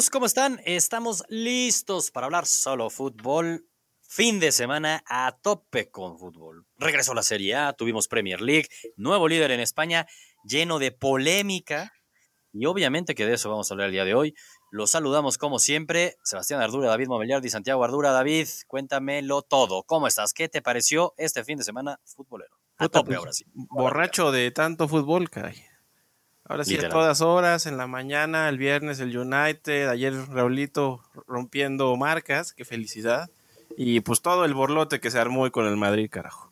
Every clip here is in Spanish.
amigos? ¿Cómo están? Estamos listos para hablar solo fútbol. Fin de semana a tope con fútbol. Regresó la Serie A, tuvimos Premier League, nuevo líder en España, lleno de polémica. Y obviamente que de eso vamos a hablar el día de hoy. Los saludamos como siempre. Sebastián Ardura, David Mobiliardi, Santiago Ardura. David, cuéntamelo todo. ¿Cómo estás? ¿Qué te pareció este fin de semana futbolero? A tope ahora sí. Borracho de tanto fútbol, caray. Ahora sí, a todas horas, en la mañana, el viernes el United, ayer Raulito rompiendo marcas, qué felicidad. Y pues todo el borlote que se armó hoy con el Madrid, carajo.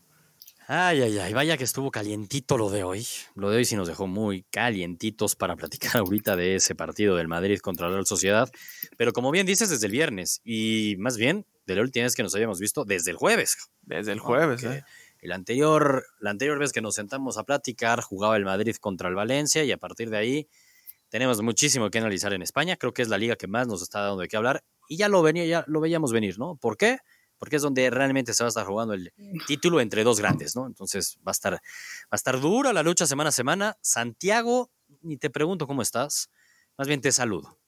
Ay, ay, ay, vaya que estuvo calientito lo de hoy. Lo de hoy sí nos dejó muy calientitos para platicar ahorita de ese partido del Madrid contra la Real Sociedad. Pero como bien dices, desde el viernes. Y más bien, de la última vez que nos habíamos visto, desde el jueves. Desde el jueves, ¿eh? El anterior, la anterior vez que nos sentamos a platicar, jugaba el Madrid contra el Valencia y a partir de ahí tenemos muchísimo que analizar en España. Creo que es la liga que más nos está dando de qué hablar y ya lo venía, ya lo veíamos venir, ¿no? ¿Por qué? Porque es donde realmente se va a estar jugando el título entre dos grandes, ¿no? Entonces va a estar, va a estar dura la lucha semana a semana. Santiago, ni te pregunto cómo estás, más bien te saludo.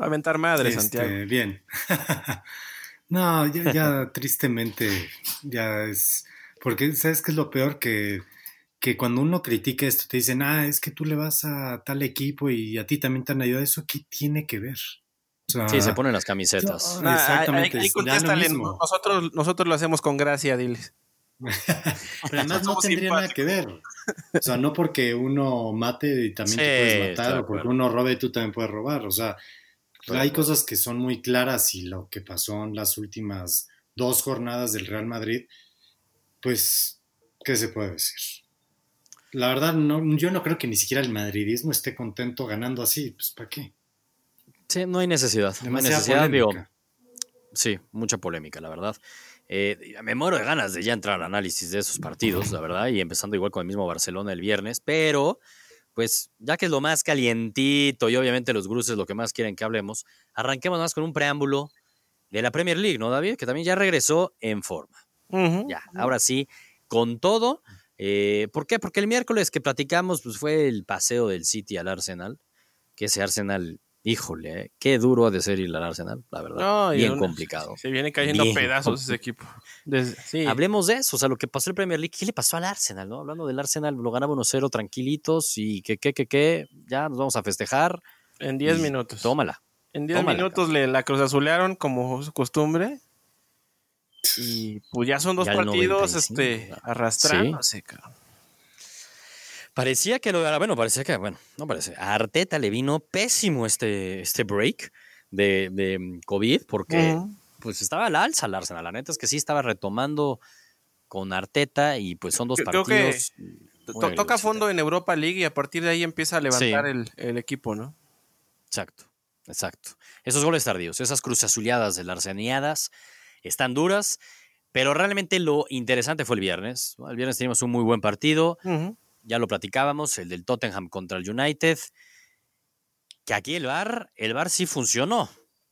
Va a aventar madre, este, Santiago. Bien. no, ya, ya tristemente, ya es porque, ¿sabes qué es lo peor? Que, que cuando uno critica esto, te dicen, ah, es que tú le vas a tal equipo y a ti también te han ayudado. ¿Eso qué tiene que ver? sí, se ponen las camisetas. exactamente. nosotros, nosotros lo hacemos con gracia, diles. Pero además no tendría nada que ver. O sea, no porque uno mate y también te puedes matar, o porque uno robe y tú también puedes robar. O sea, hay cosas que son muy claras y lo que pasó en las últimas dos jornadas del Real Madrid pues, ¿qué se puede decir? La verdad, no, yo no creo que ni siquiera el madridismo esté contento ganando así, pues ¿para qué? Sí, no hay necesidad. no hay necesidad, sí, mucha polémica, la verdad. Eh, me muero de ganas de ya entrar al análisis de esos partidos, la verdad, y empezando igual con el mismo Barcelona el viernes, pero pues ya que es lo más calientito y obviamente los gruces lo que más quieren que hablemos, arranquemos más con un preámbulo de la Premier League, ¿no, David? Que también ya regresó en forma. Ya, ahora sí, con todo. Eh, ¿Por qué? Porque el miércoles que platicamos pues, fue el paseo del City al Arsenal. Que ese Arsenal, híjole, eh, qué duro ha de ser ir al Arsenal, la verdad. bien complicado. Se viene cayendo pedazos ese equipo. Hablemos de eso, o sea, lo que pasó en el Premier League. ¿Qué le pasó al Arsenal? No? Hablando del Arsenal, lo ganaba 1-0 tranquilitos y que, que, que, que, ya nos vamos a festejar. En 10 minutos. Tómala. En 10 minutos le, la cruzazulearon como su costumbre y pues ya son dos partidos este, arrastrándose, Parecía que lo bueno, parecía que, bueno, no parece. A Arteta le vino pésimo este, este break de, de mm, COVID porque pues estaba al alza el Arsenal. La neta es que sí estaba retomando con Arteta y pues son dos partidos. toca fondo en Europa League y a partir de ahí empieza a levantar el, el, equipo, ¿no? Exacto, exacto. Esos goles tardíos, esas cruzazuleadas de las están duras, pero realmente lo interesante fue el viernes. El viernes teníamos un muy buen partido, ya lo platicábamos, el del Tottenham contra el United, que aquí el VAR, el VAR sí funcionó.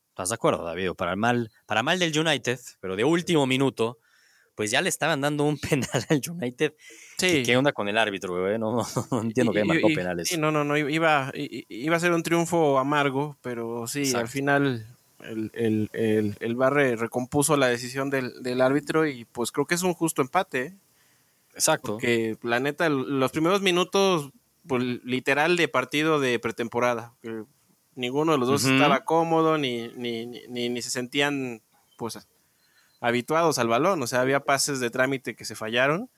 ¿Estás de acuerdo, David? Para el mal, para mal del United, pero de último minuto, pues ya le estaban dando un penal al United. Sí. ¿Qué, onda con el árbitro, güey? No, entiendo que marcó penales. Sí, no, no, no, iba, iba a ser un triunfo amargo, pero sí, al final el, el, el, Barre recompuso la decisión del, árbitro y pues creo que es un justo empate. ¿eh? Exacto. Porque la neta, los primeros minutos, pues, literal de partido de pretemporada. ninguno de los dos estaba cómodo ni, ni, ni, ni, se sentían pues habituados al balón. O sea, había pases de trámite que se fallaron.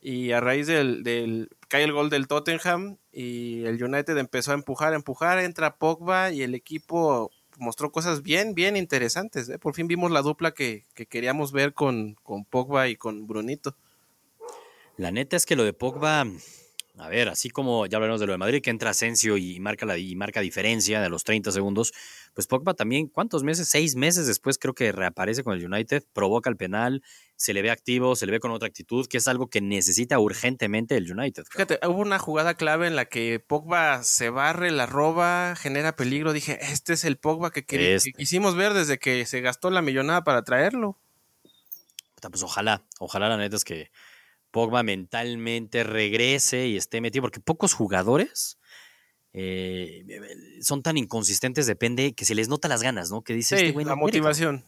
Y a raíz del, del cae el gol del Tottenham y el United empezó a empujar, a empujar, entra Pogba y el equipo mostró cosas bien, bien interesantes. ¿eh? Por fin vimos la dupla que, queríamos ver con, con Pogba y con Brunito. La neta es que lo de Pogba, a ver, así como ya hablamos de lo de Madrid, que entra Asensio y marca, la, y marca diferencia de los 30 segundos, pues Pogba también, ¿cuántos meses? Seis meses después creo que reaparece con el United, provoca el penal, se le ve activo, se le ve con otra actitud, que es algo que necesita urgentemente el United. Fíjate, hubo una jugada clave en la que Pogba se barre, la roba, genera peligro. Dije, este es el Pogba que, este. quisimos ver desde que se gastó la millonada para traerlo. Pues ojalá, ojalá la neta es que Pogba mentalmente regrese y esté metido, porque pocos jugadores eh, son tan inconsistentes, depende que se les nota las ganas, ¿no? Que dice este La motivación.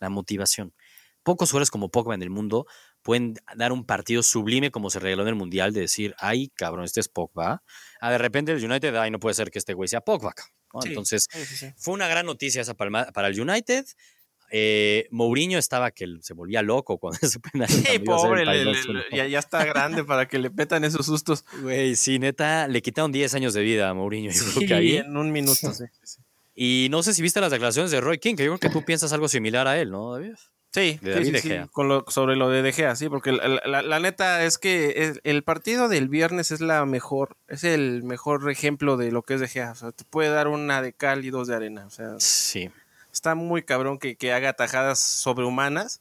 la motivación. Pocos jugadores como Pogba en el mundo pueden dar un partido sublime como se regaló en el Mundial de decir, ay, cabrón, este es Pogba. Ah, de repente el United, ay, no puede ser que este güey sea Pogba. Entonces, fue una gran noticia esa para, para el United. Eh, Mourinho estaba que se volvía loco cuando ese penal. Sí, pobre, ya, está grande para que le petan esos sustos. Güey, sí, neta, le quitaron 10 años de vida a Mourinho. Sí, en un minuto, sí, Y no sé si viste las declaraciones de Roy King, que yo creo que tú piensas algo similar a él, ¿no, David? Sí, Con sobre lo de De Gea, sí, porque la, neta es que el partido del viernes es la mejor, es el mejor ejemplo de lo que es De Gea. O sea, te puede dar una de cal y dos de arena. O sea, sí está muy cabrón que, haga tajadas sobrehumanas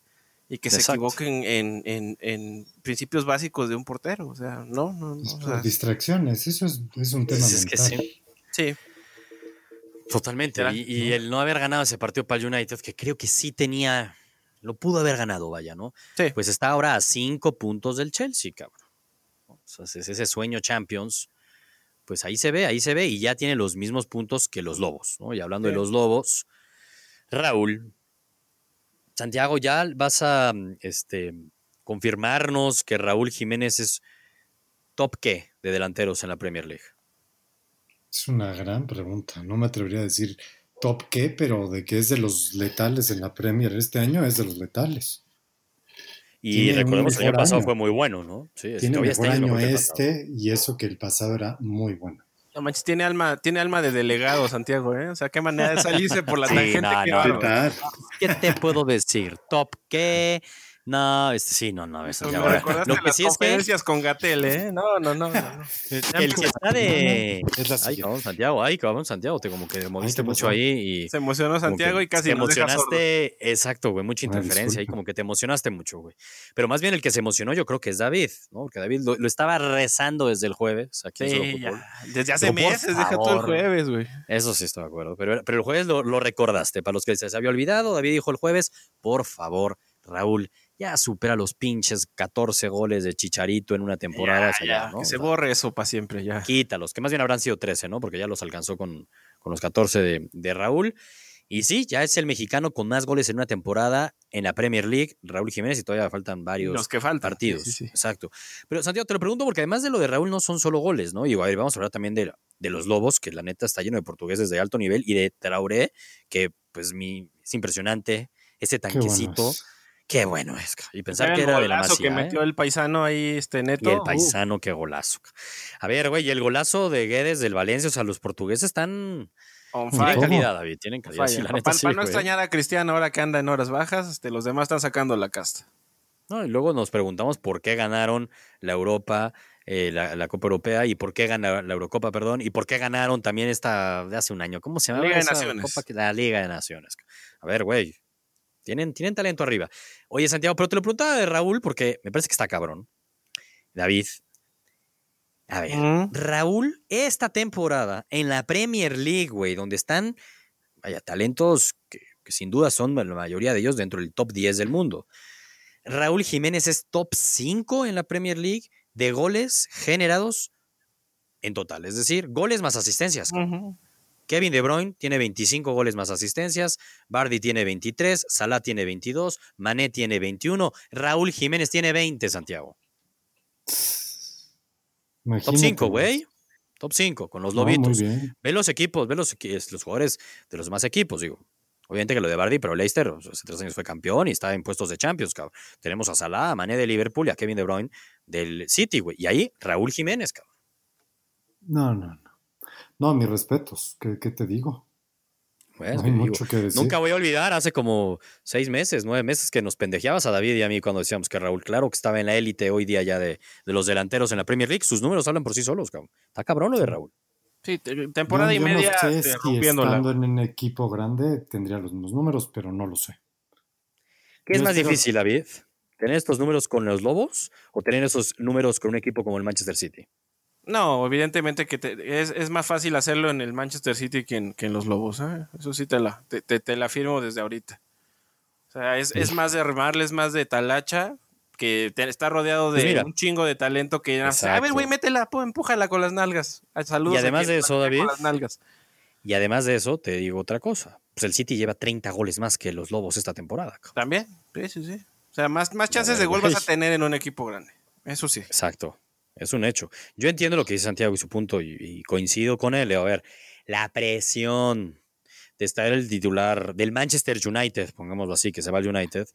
y que se equivoquen en, principios básicos de un portero. O sea, no, no, no. distracciones, eso es, un tema es mental. sí. Totalmente. Y, el no haber ganado ese partido para el United, que creo que sí tenía, lo pudo haber ganado, vaya, ¿no? Sí. Pues está ahora a cinco puntos del Chelsea, cabrón. O sea, es ese sueño Champions. Pues ahí se ve, ahí se ve, y ya tiene los mismos puntos que los Lobos, ¿no? Y hablando de los Lobos, Raúl, Santiago, ya vas a este, confirmarnos que Raúl Jiménez es top qué de delanteros en la Premier League. Es una gran pregunta. No me atrevería a decir top qué, pero de que es de los letales en la Premier este año es de los letales. Y recordemos que el año pasado fue muy bueno, ¿no? Sí, Tiene mejor este año este y eso que el pasado era muy bueno. No manches, tiene alma, tiene alma de delegado, Santiago, ¿eh? O sea, qué manera de salirse por la tangente. ¿Qué te puedo decir? ¿Top qué? No, este sí, no, no. Eso ya, lo que sí conferencias es que... con Gatel, ¿eh? No, no, no. el que está de. ay, cabrón, Santiago, ay, cabrón, Santiago, te como que moviste mucho ahí y. Se emocionó Santiago y casi. Te emocionaste, exacto, güey, mucha interferencia ahí, como que te emocionaste mucho, güey. Pero más bien el que se emocionó, yo creo que es David, ¿no? Porque David lo, estaba rezando desde el jueves aquí sí, Desde hace meses, deja todo el jueves, güey. Eso sí estoy de acuerdo. Pero, pero el jueves lo, lo recordaste. Para los que se había olvidado, David dijo el jueves, por favor, Raúl ya supera los pinches 14 goles de Chicharito en una temporada. Que se borre eso para siempre, ya. Quítalos, que más bien habrán sido 13, ¿no? Porque ya los alcanzó con, con los 14 de, Raúl. Y sí, ya es el mexicano con más goles en una temporada en la Premier League, Raúl Jiménez, y todavía faltan varios los que faltan. partidos. Exacto. Pero Santiago, te lo pregunto porque además de lo de Raúl no son solo goles, ¿no? Y a ver, vamos a hablar también de, de los Lobos, que la neta está lleno de portugueses de alto nivel, y de Traoré, que pues mi, es impresionante, ese tanquecito. Qué bueno es. Y pensar que era de la Masía, que metió el paisano ahí, este neto. Y el paisano, qué golazo. A ver, güey, y el golazo de Guedes del Valencia, o sea, los portugueses están... tienen calidad, David, tienen calidad. para, no extrañar a Cristiano ahora que anda en horas bajas, este, los demás están sacando la casta. No, y luego nos preguntamos por qué ganaron la Europa, eh, la, Copa Europea y por qué ganaron la Eurocopa, perdón, y por qué ganaron también esta de hace un año. ¿Cómo se llama? Liga de Naciones. la Liga de Naciones. A ver, güey, tienen, tienen talento arriba. Oye, Santiago, pero te lo preguntaba de Raúl porque me parece que está cabrón. David. A ver, Raúl, esta temporada en la Premier League, güey, donde están, vaya, talentos que, sin duda son la mayoría de ellos dentro del top 10 del mundo. Raúl Jiménez es top 5 en la Premier League de goles generados en total, es decir, goles más asistencias. Kevin De Bruyne tiene 25 goles más asistencias, Bardi tiene 23, Salah tiene 22, Mané tiene 21, Raúl Jiménez tiene 20, Santiago. Top 5, güey. Top 5 con los lobitos. ve los equipos, ve los, los jugadores de los demás equipos, digo. Obviamente que lo de Bardi, pero Leicester hace tres años fue campeón y está en puestos de Champions, cabrón. Tenemos a Salah, a Mané de Liverpool y a Kevin De Bruyne del City, güey. Y ahí Raúl Jiménez, cabrón. No, no, no. No, mis respetos, ¿qué, te digo? Bueno, Nunca voy a olvidar, hace como seis meses, nueve meses que nos pendejeabas a David y a mí cuando decíamos que Raúl, claro que estaba en la élite hoy día ya de, los delanteros en la Premier League, sus números hablan por sí solos, cabrón. Está cabrón lo de Raúl. Sí, temporada y media no sé si estando en un equipo grande tendría los mismos números, pero no lo sé. ¿Qué es más difícil, David? ¿Tener estos números con los Lobos o tener esos números con un equipo como el Manchester City? No, evidentemente que es, más fácil hacerlo en el Manchester City que en, los Lobos. ¿eh? Eso sí te la, te, te, la afirmo desde ahorita. O sea, es, es, más de remarle, es más de talacha. que está rodeado pues de un chingo de talento que a ver, güey, métela, empújala con las nalgas. Saludos. Y además de eso, David. Y además de eso, te digo otra cosa. Pues el City lleva 30 goles más que los Lobos esta temporada. También, sí, sí, sí. O sea, más, más chances de gol vas a tener en un equipo grande. Eso sí. Exacto. Es un hecho. Yo entiendo lo que dice Santiago y su punto y, coincido con él. A ver, la presión de estar el titular del Manchester United, pongámoslo así, que se va al United,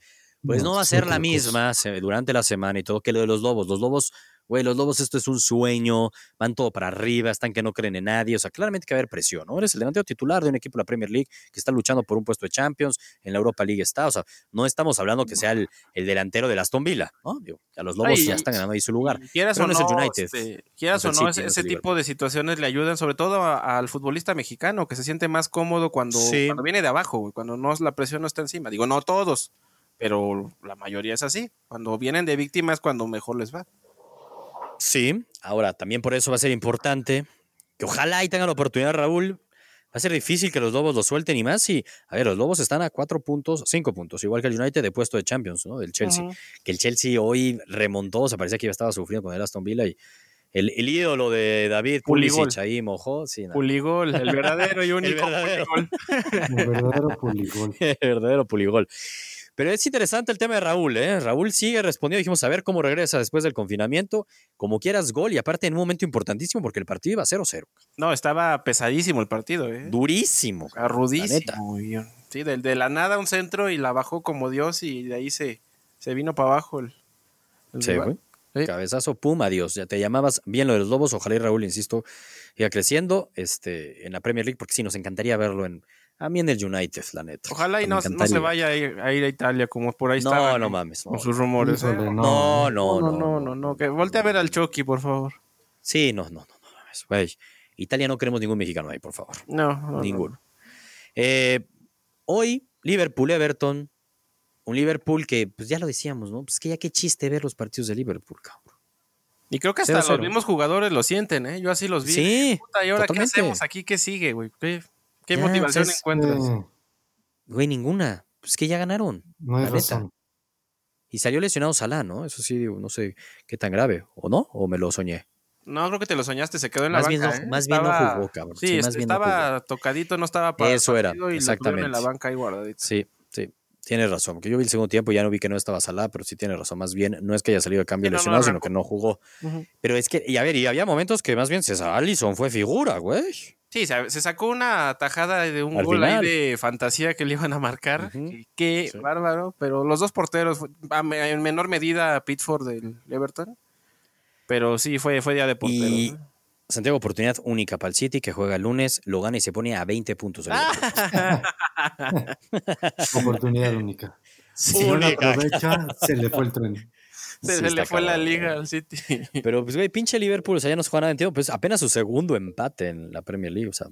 pues no, va a ser la misma durante la semana y todo que lo de los Lobos. Los Lobos güey, los Lobos esto es un sueño, van todo para arriba, están que no creen en nadie, o sea, claramente que va a haber presión, ¿no? Eres el delantero titular de un equipo de la Premier League que está luchando por un puesto de Champions, en la Europa League está, o sea, no estamos hablando que sea el, delantero de Aston Villa, ¿no? Digo, a los Lobos ya están ganando ahí su lugar. Quieras o no, el United. Este, quieras o no, ese, tipo de situaciones le ayudan sobre todo al futbolista mexicano, que se siente más cómodo cuando, cuando viene de abajo, cuando no, la presión no está encima. Digo, no todos, pero la mayoría es así. Cuando vienen de víctimas, cuando mejor les va. Sí, ahora también por eso va a ser importante que ojalá y tengan la oportunidad, Raúl. Va a ser difícil que los Lobos lo suelten y más. Y, a ver, los Lobos están a cuatro puntos, cinco puntos, igual que el United de puesto de Champions, ¿no? Del Chelsea. Que el Chelsea hoy remontó, se parecía que ya estaba sufriendo con el Aston Villa y el, ídolo de David Pulisic ahí mojó. Sí, Puligol, el verdadero y único. el verdadero. el verdadero Puligol. el verdadero Puligol. Pero es interesante el tema de Raúl, ¿eh? Raúl sigue respondiendo, dijimos, a ver cómo regresa después del confinamiento, como quieras gol y aparte en un momento importantísimo porque el partido iba 0-0. No, estaba pesadísimo el partido, ¿eh? Durísimo. Arrudísimo. Sí, de, de, la nada un centro y la bajó como Dios y de ahí se, se vino para abajo el, sí, Cabezazo, pum, adiós. Ya te llamabas bien lo de los Lobos. Ojalá y Raúl, insisto, siga creciendo este, en la Premier League, porque sí, nos encantaría verlo en, a mí en el United, la neta. Ojalá y no, se vaya a ir, a Italia como por ahí está. No, no mames. Con sus rumores. ¿eh? no, no, no, no, no, no, Que volte a ver al Chucky, por favor. Sí, no, no, no, no mames. Güey. Italia no queremos ningún mexicano ahí, por favor. No, ninguno. Eh, hoy, Liverpool-Everton. Un Liverpool que, pues ya lo decíamos, ¿no? Pues que ya qué chiste ver los partidos de Liverpool, cabrón. Y creo que hasta los mismos jugadores lo sienten, ¿eh? Yo así los vi. Sí. ¿y ahora qué hacemos aquí? ¿Qué sigue, güey? ¿Qué motivación pues, encuentras? Eh, güey, ninguna. Pues que ya ganaron. No hay razón. Y salió lesionado Salah, ¿no? Eso sí, no sé qué tan grave. ¿O no? ¿O me lo soñé? No, creo que te lo soñaste, se quedó en la banca. ¿eh? Más bien no jugó, cabrón. Sí, estaba tocadito, no estaba para Eso era, exactamente. en la banca ahí guardadito. Sí, sí, tienes razón. Que yo vi el segundo tiempo y ya no vi que no estaba Salah, pero sí tienes razón. Más bien, no es que haya salido de cambio lesionado, sino que no jugó. Pero es que, y a ver, y había momentos que más bien César Allison fue figura, güey. Sí, se sacó una tajada de un gol ahí de fantasía que le iban a marcar. Qué bárbaro. Pero los dos porteros, en menor medida Pitford del Everton. Pero sí, fue, fue día de portero. Y Santiago, oportunidad única para el City que juega el lunes, lo gana y se pone a 20 puntos. oportunidad única. Si no la aprovecha, se le fue el tren. Se, le fue la liga al City. Pero, pues, güey, pinche Liverpool, o sea, ya no se juega nada, entiendo, pues apenas su segundo empate en la Premier League, o sea,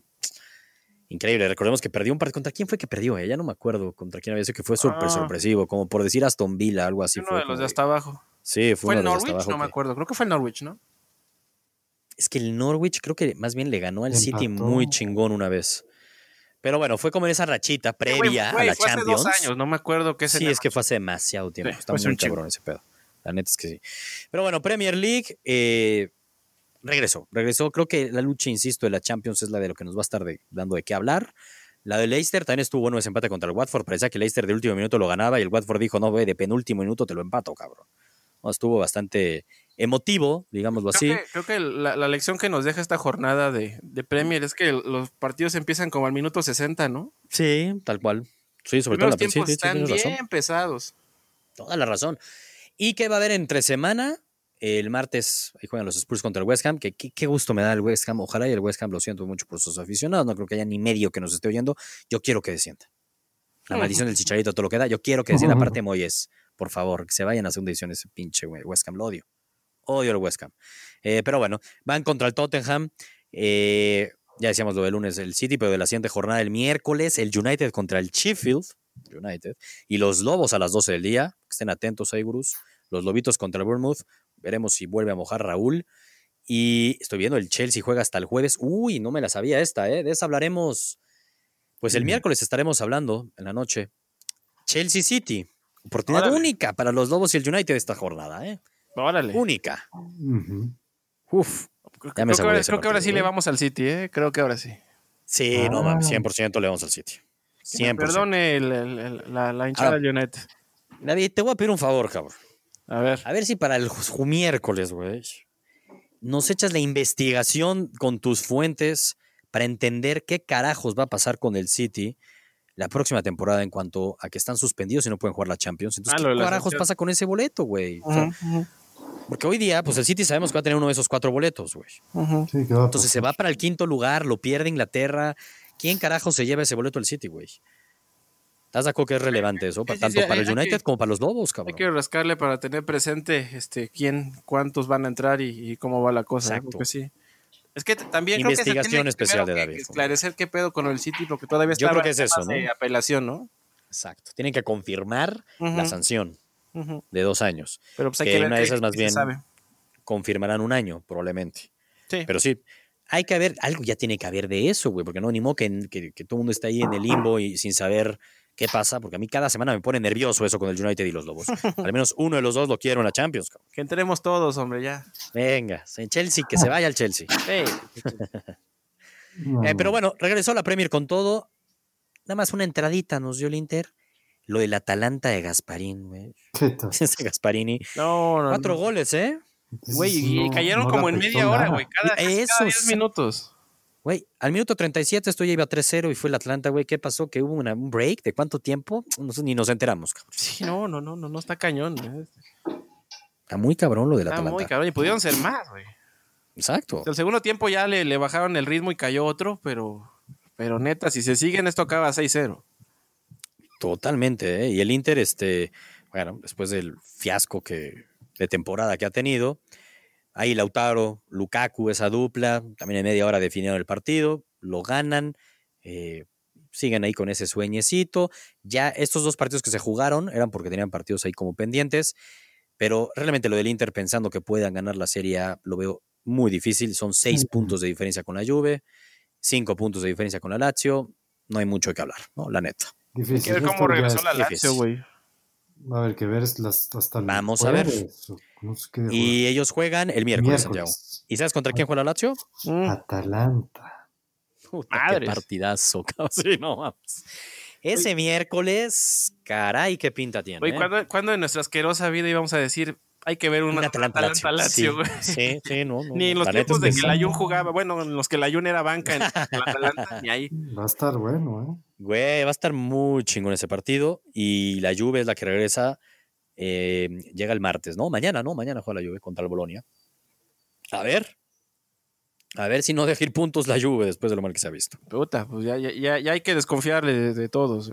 increíble. Recordemos que perdió un partido. ¿Contra quién fue que perdió? Eh? Ya no me acuerdo contra quién había sido que fue súper ah. sorpresivo, como por decir Aston Villa, algo así. Uno de los de hasta abajo. Sí, fue, ¿Fue el Norwich, no me acuerdo. Creo que fue el Norwich, ¿no? Es que el Norwich creo que más bien le ganó al City muy chingón una vez. Pero bueno, fue como en esa rachita previa a la fue Champions. Hace dos años, no me acuerdo qué Sí, es que fue hace demasiado tiempo. Está muy cabrón ese pedo. La neta es que sí. Pero bueno, Premier League eh, regresó. Regresó. Creo que la lucha, insisto, de la Champions es la de lo que nos va a estar dando de qué hablar. La de Leicester también estuvo bueno ese empate contra el Watford. Parecía que Leicester de último minuto lo ganaba y el Watford dijo, no, ve, de penúltimo minuto te lo empato, cabrón. estuvo bastante emotivo, digámoslo así. creo que la, lección que nos deja esta jornada de, Premier es que los partidos empiezan como al minuto 60, ¿no? Sí, tal cual. Sí, sobre todo los tiempos están bien pesados. Toda la razón. ¿Y qué va a haber entre semana? El martes ahí juegan los Spurs contra el West Ham, que qué gusto me da el West Ham. Ojalá y el West Ham lo siento mucho por sus aficionados. No creo que haya ni medio que nos esté oyendo. Yo quiero que descienda. La maldición del chicharito, todo lo que da. Yo quiero que descienda. Aparte, Moyes, por favor, que se vayan a segunda edición ese pinche West Ham. Lo odio. Odio el West Ham. Eh, pero bueno, van contra el Tottenham. Eh, ya decíamos lo del lunes el City, pero de la siguiente jornada, el miércoles, el United contra el Sheffield United. Y los Lobos a las 12 del día. Estén atentos ahí, Gurús los Lobitos contra el Bournemouth. Veremos si vuelve a mojar Raúl. Y estoy viendo, el Chelsea juega hasta el jueves. Uy, no me la sabía esta, ¿eh? De esa hablaremos. Pues el miércoles estaremos hablando en la noche. Chelsea City. Oportunidad única para los Lobos y el United esta jornada, ¿eh? Órale. Única. Uf. Creo, que, ahora, sí le ¿eh? vamos al City, ¿eh? Creo que ahora sí. Sí, no mames, 100% le vamos al City. 100%. Perdone la, la, hinchada United. David, te voy a pedir un favor, cabrón. A ver. A ver si para el miércoles, güey, nos echas la investigación con tus fuentes para entender qué carajos va a pasar con el City la próxima temporada en cuanto a que están suspendidos y no pueden jugar la Champions. Entonces, ah, ¿qué carajos pasa con ese boleto, güey? porque hoy día, pues el City sabemos que va a tener uno de esos cuatro boletos, güey. Entonces se va para el quinto lugar, lo pierde Inglaterra. ¿Quién carajo se lleva ese boleto al City, güey? ¿Estás de acuerdo que es relevante eso? tanto para el United como para los Lobos, cabrón. Hay que rascarle para tener presente este, quién, cuántos van a entrar y, cómo va la cosa. Exacto. sí. Es que también Investigación especial de David. esclarecer qué pedo con el City porque todavía está Yo creo que es eso, ¿no? de apelación, ¿no? Exacto. Tienen que confirmar la sanción de dos años. Pero pues hay que, ver una de esas más bien confirmarán un año, probablemente. Sí. Pero sí, hay que ver, algo ya tiene que haber de eso, güey, porque no, ni modo que, que, que todo el mundo está ahí en el limbo y sin saber ¿Qué pasa? Porque a mí cada semana me pone nervioso eso con el United y los Lobos. Al menos uno de los dos lo quiero en la Champions. Que entremos todos, hombre, ya. Venga, en Chelsea, que se vaya al Chelsea. Eh, pero bueno, regresó la Premier con todo. Nada más una entradita nos dio el Inter. Lo del Atalanta de Gasparín, güey. Ese Gasparini. No, no. Cuatro goles, ¿eh? Güey, y cayeron como en media hora, güey. Cada, cada 10 minutos. Güey, al minuto 37 esto ya iba 3-0 y fue el Atlanta, güey. ¿Qué pasó? ¿Que hubo un break? ¿De cuánto tiempo? No sé, ni nos enteramos, cabrón. Sí, no, no, no, no, no está cañón. ¿eh? Está muy cabrón lo del está Atlanta. muy cabrón y pudieron ser más, güey. Exacto. El segundo tiempo ya le, le, bajaron el ritmo y cayó otro, pero, pero neta, si se siguen, esto acaba 6-0. Totalmente, ¿eh? Y el Inter, este, bueno, después del fiasco que, de temporada que ha tenido, Ahí Lautaro, Lukaku, esa dupla, también en media hora definieron el partido, lo ganan, eh, siguen ahí con ese sueñecito. Ya estos dos partidos que se jugaron eran porque tenían partidos ahí como pendientes, pero realmente lo del Inter pensando que puedan ganar la Serie A lo veo muy difícil. Son seis puntos de diferencia con la Juve, cinco puntos de diferencia con la Lazio. No hay mucho que hablar, ¿no? La neta. Difícil. Hay que ver cómo regresó la Lazio, güey. Va a haber que ver hasta Vamos a ver. y ellos juegan el miércoles, Santiago. ¿Y sabes contra quién juega la Lazio? Mm. Atalanta. qué partidazo, sí, no vamos. Ese miércoles, caray, qué pinta tiene. Oye, ¿eh? ¿cuándo, en nuestra asquerosa vida íbamos a decir hay que ver un Atalanta, Lazio, güey. Sí, sí, no, Ni en los tiempos de que la Jun jugaba, bueno, en los que la Jun era banca en Atalanta, ni ahí. Va a estar bueno, ¿eh? Güey, va a estar muy chingón ese partido. Y la Juve es la que regresa. Eh, llega el martes, ¿no? Mañana, ¿no? Mañana juega la Juve contra el Bolonia. A ver. A ver si no deja ir puntos la Juve después de lo mal que se ha visto. Puta, pues ya, ya, ya hay que desconfiarle de, de todos.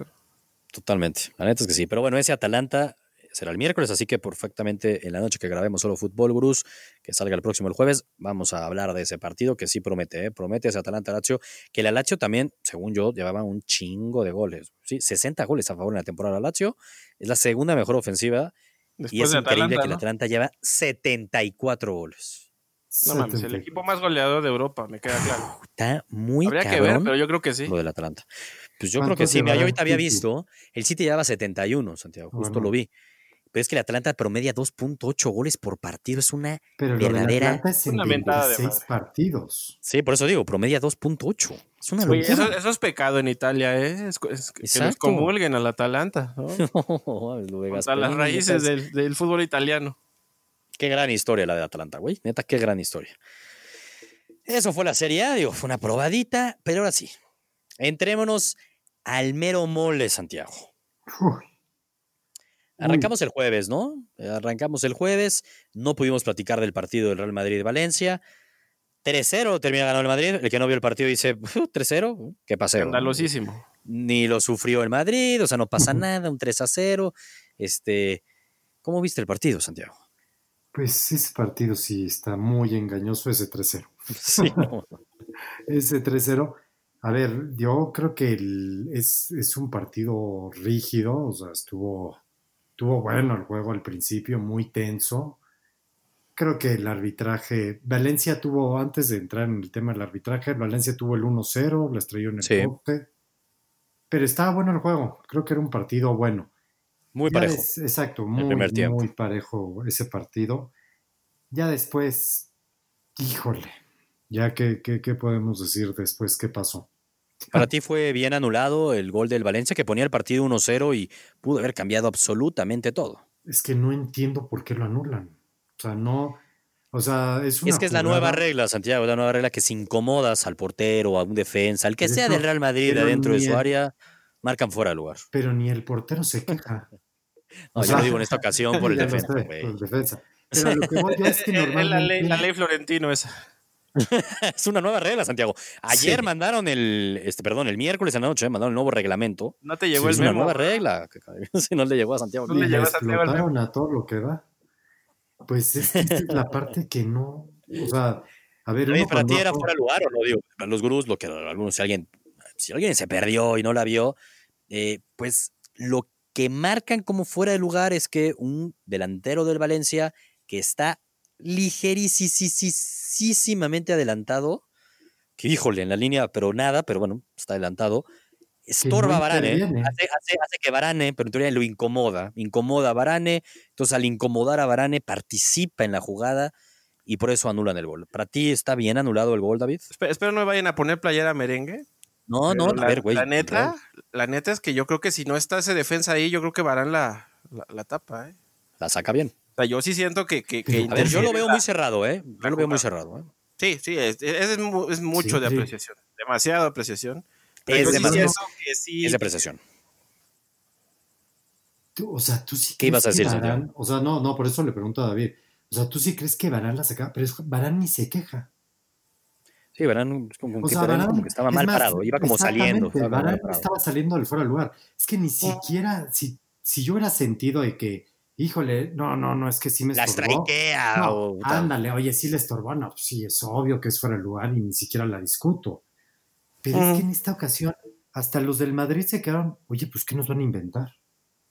Totalmente. La neta es que sí. Pero bueno, ese Atalanta será el miércoles, así que perfectamente en la noche que grabemos solo fútbol, Bruce, que salga el próximo el jueves, vamos a hablar de ese partido que sí promete, ¿eh? promete ese Atalanta Lazio, que la Lazio también, según yo, llevaba un chingo de goles, sí, 60 goles a favor en la temporada Lazio, es la segunda mejor ofensiva y es increíble que el Atalanta lleva 74 goles. No mames, el equipo más goleador de Europa, me queda claro. Está muy Habría que ver, pero yo creo que sí. Lo del Atalanta. Pues yo creo que sí. Mira, yo ahorita había visto, el City llevaba 71, Santiago, justo lo vi. Pero es que el Atlanta promedia 2.8 goles por partido. Es una Pero verdadera. es una mentada de partidos. Sí, por eso digo, promedia 2.8. Es una Oye, eso, eso, es pecado en Italia, ¿eh? Es, que nos comulguen al Atalanta. ¿no? a las raíces del, del, fútbol italiano. Qué gran historia la de Atalanta, güey. Neta, qué gran historia. Eso fue la Serie A, digo, fue una probadita, pero ahora sí. Entrémonos al mero mole, Santiago. Uy. Arrancamos el jueves, ¿no? Arrancamos el jueves, no pudimos platicar del partido del Real Madrid-Valencia. 3-0 termina ganando el Madrid. El que no vio el partido dice, 3-0, qué paseo. Escandalosísimo. Ni lo sufrió el Madrid, o sea, no pasa nada, un 3-0. Este, ¿Cómo viste el partido, Santiago? Pues ese partido sí está muy engañoso, ese 3-0. Sí, ese 3-0. A ver, yo creo que es, es un partido rígido, o sea, estuvo Tuvo bueno el juego al principio, muy tenso. Creo que el arbitraje, Valencia tuvo, antes de entrar en el tema del arbitraje, Valencia tuvo el 1-0, la estrelló en el sí. Pero estaba bueno el juego, creo que era un partido bueno. Muy parejo. exacto, muy, muy parejo ese partido. Ya después, híjole, ya qué, qué, podemos decir después, ¿qué pasó? Para ti fue bien anulado el gol del Valencia que ponía el partido 1-0 y pudo haber cambiado absolutamente todo. Es que no entiendo por qué lo anulan. O sea, no. O sea, es una. Es que es la nueva regla, Santiago, la nueva regla que si incomodas al portero, a un defensa, al que sea del Real Madrid adentro de su área, marcan fuera de lugar. Pero ni el portero se queja. no, yo lo digo en esta ocasión por el defensa, defensa. Pero lo que voy yo es que normalmente. la ley Florentino esa. es una nueva regla, Santiago. Ayer mandaron el, este, perdón, el miércoles en la noche mandaron el nuevo reglamento. No te llegó el es una nueva regla. Si no le llegó a Santiago. No le llegó a Santiago a todo lo que va. Pues es, es la parte que no, o sea, a ver. ¿Para ti era fuera de lugar o no? Digo, los gurús, lo que algunos, si alguien, si alguien se perdió y no la vio, eh, pues lo que marcan como fuera de lugar es que un delantero del Valencia que está ligerísimamente adelantado, que híjole, en la línea, pero nada, pero bueno, está adelantado. Estorba a Varane, hace, que Varane, pero en teoría lo incomoda, incomoda a Varane, entonces al incomodar a Varane participa en la jugada y por eso anulan el gol. ¿Para ti está bien anulado el gol, David? Espero, no me vayan a poner playera merengue. No, no, a ver, güey. La neta, la neta es que yo creo que si no está ese defensa ahí, yo creo que Varane la, la tapa, ¿eh? La saca bien sea, yo sí siento que. que, yo lo veo muy cerrado, ¿eh? Yo lo veo muy cerrado, ¿eh? Sí, sí, es, es, mucho de apreciación. Demasiado apreciación. Es, demasiado, es de apreciación. o sea, tú sí ¿Qué ibas a decir, Barán, O sea, no, no, por eso le pregunto a David. O sea, tú sí crees que Barán la saca, pero es, Barán ni se queja. Sí, Barán, como, que, como que estaba mal parado, iba como saliendo. Estaba Barán estaba saliendo del fuera del lugar. Es que ni siquiera, si, si yo hubiera sentido de que híjole, no, no, no, es que sí me estorbó. La o... Ándale, oye, sí le estorbó. No, pues sí, es obvio que es fuera de lugar y ni siquiera la discuto. Pero es que en esta ocasión, hasta los del Madrid se quedaron, oye, pues ¿qué nos van a inventar?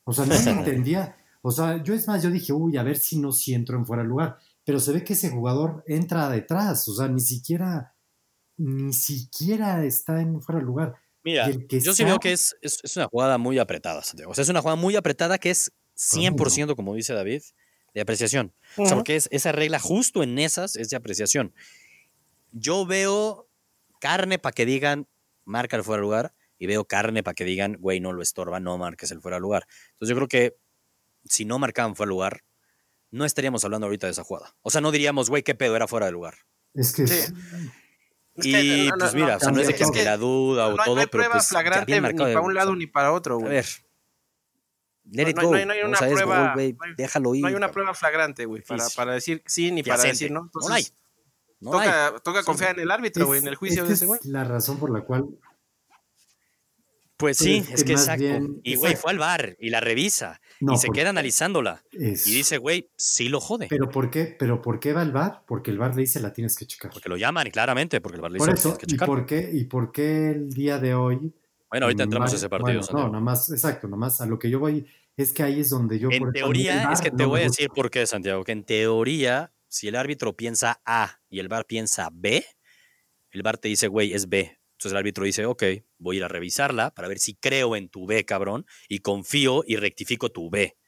O sea, no se entendía. O sea, yo es más, yo dije, uy, a ver si no si entro en fuera de lugar. Pero se ve que ese jugador entra detrás, o sea, ni siquiera, ni siquiera está en fuera de lugar. Mira, yo sí veo que es, es, es, una jugada muy apretada, Santiago. O sea, es una jugada muy apretada que es 100%, como dice David, de apreciación. O sea, porque es, esa regla justo en esas es de apreciación. Yo veo carne para que digan, marca el fuera de lugar, y veo carne para que digan, güey, no lo estorba, no marques el fuera de lugar. Entonces yo creo que si no marcaban fuera de lugar, no estaríamos hablando ahorita de esa jugada. O sea, no diríamos, güey, qué pedo era fuera de lugar. Es que... Y pues mira, o sea, no es de que es que la duda o todo, no hay pero pues, flagrante ni para un lado ni para otro, güey. A ver, Let no, hay una prueba, déjalo ir. No hay una prueba flagrante, güey, para, para, decir sí ni para decir no. no hay. toca, toca confiar en el árbitro, güey, en el juicio de ese güey. La razón por la cual. Pues sí, es que, exacto. y güey, fue al bar y la revisa y se queda analizándola. Y dice, güey, sí lo jode. ¿Pero por qué? ¿Pero por qué va al bar? Porque el bar le dice la tienes que checar. Porque lo llaman, claramente, porque el bar le dice la tienes que checar. ¿y por, qué, ¿Y por qué el día de hoy bueno, ahorita entramos a ese partido. no, nada más, exacto, nomás a lo que yo voy es que ahí es donde yo... En teoría, es que te voy a decir por qué, Santiago, que en teoría, si el árbitro piensa A y el VAR piensa B, el VAR te dice, güey, es B. Entonces el árbitro dice, ok, voy a ir a revisarla para ver si creo en tu B, cabrón, y confío y rectifico tu B.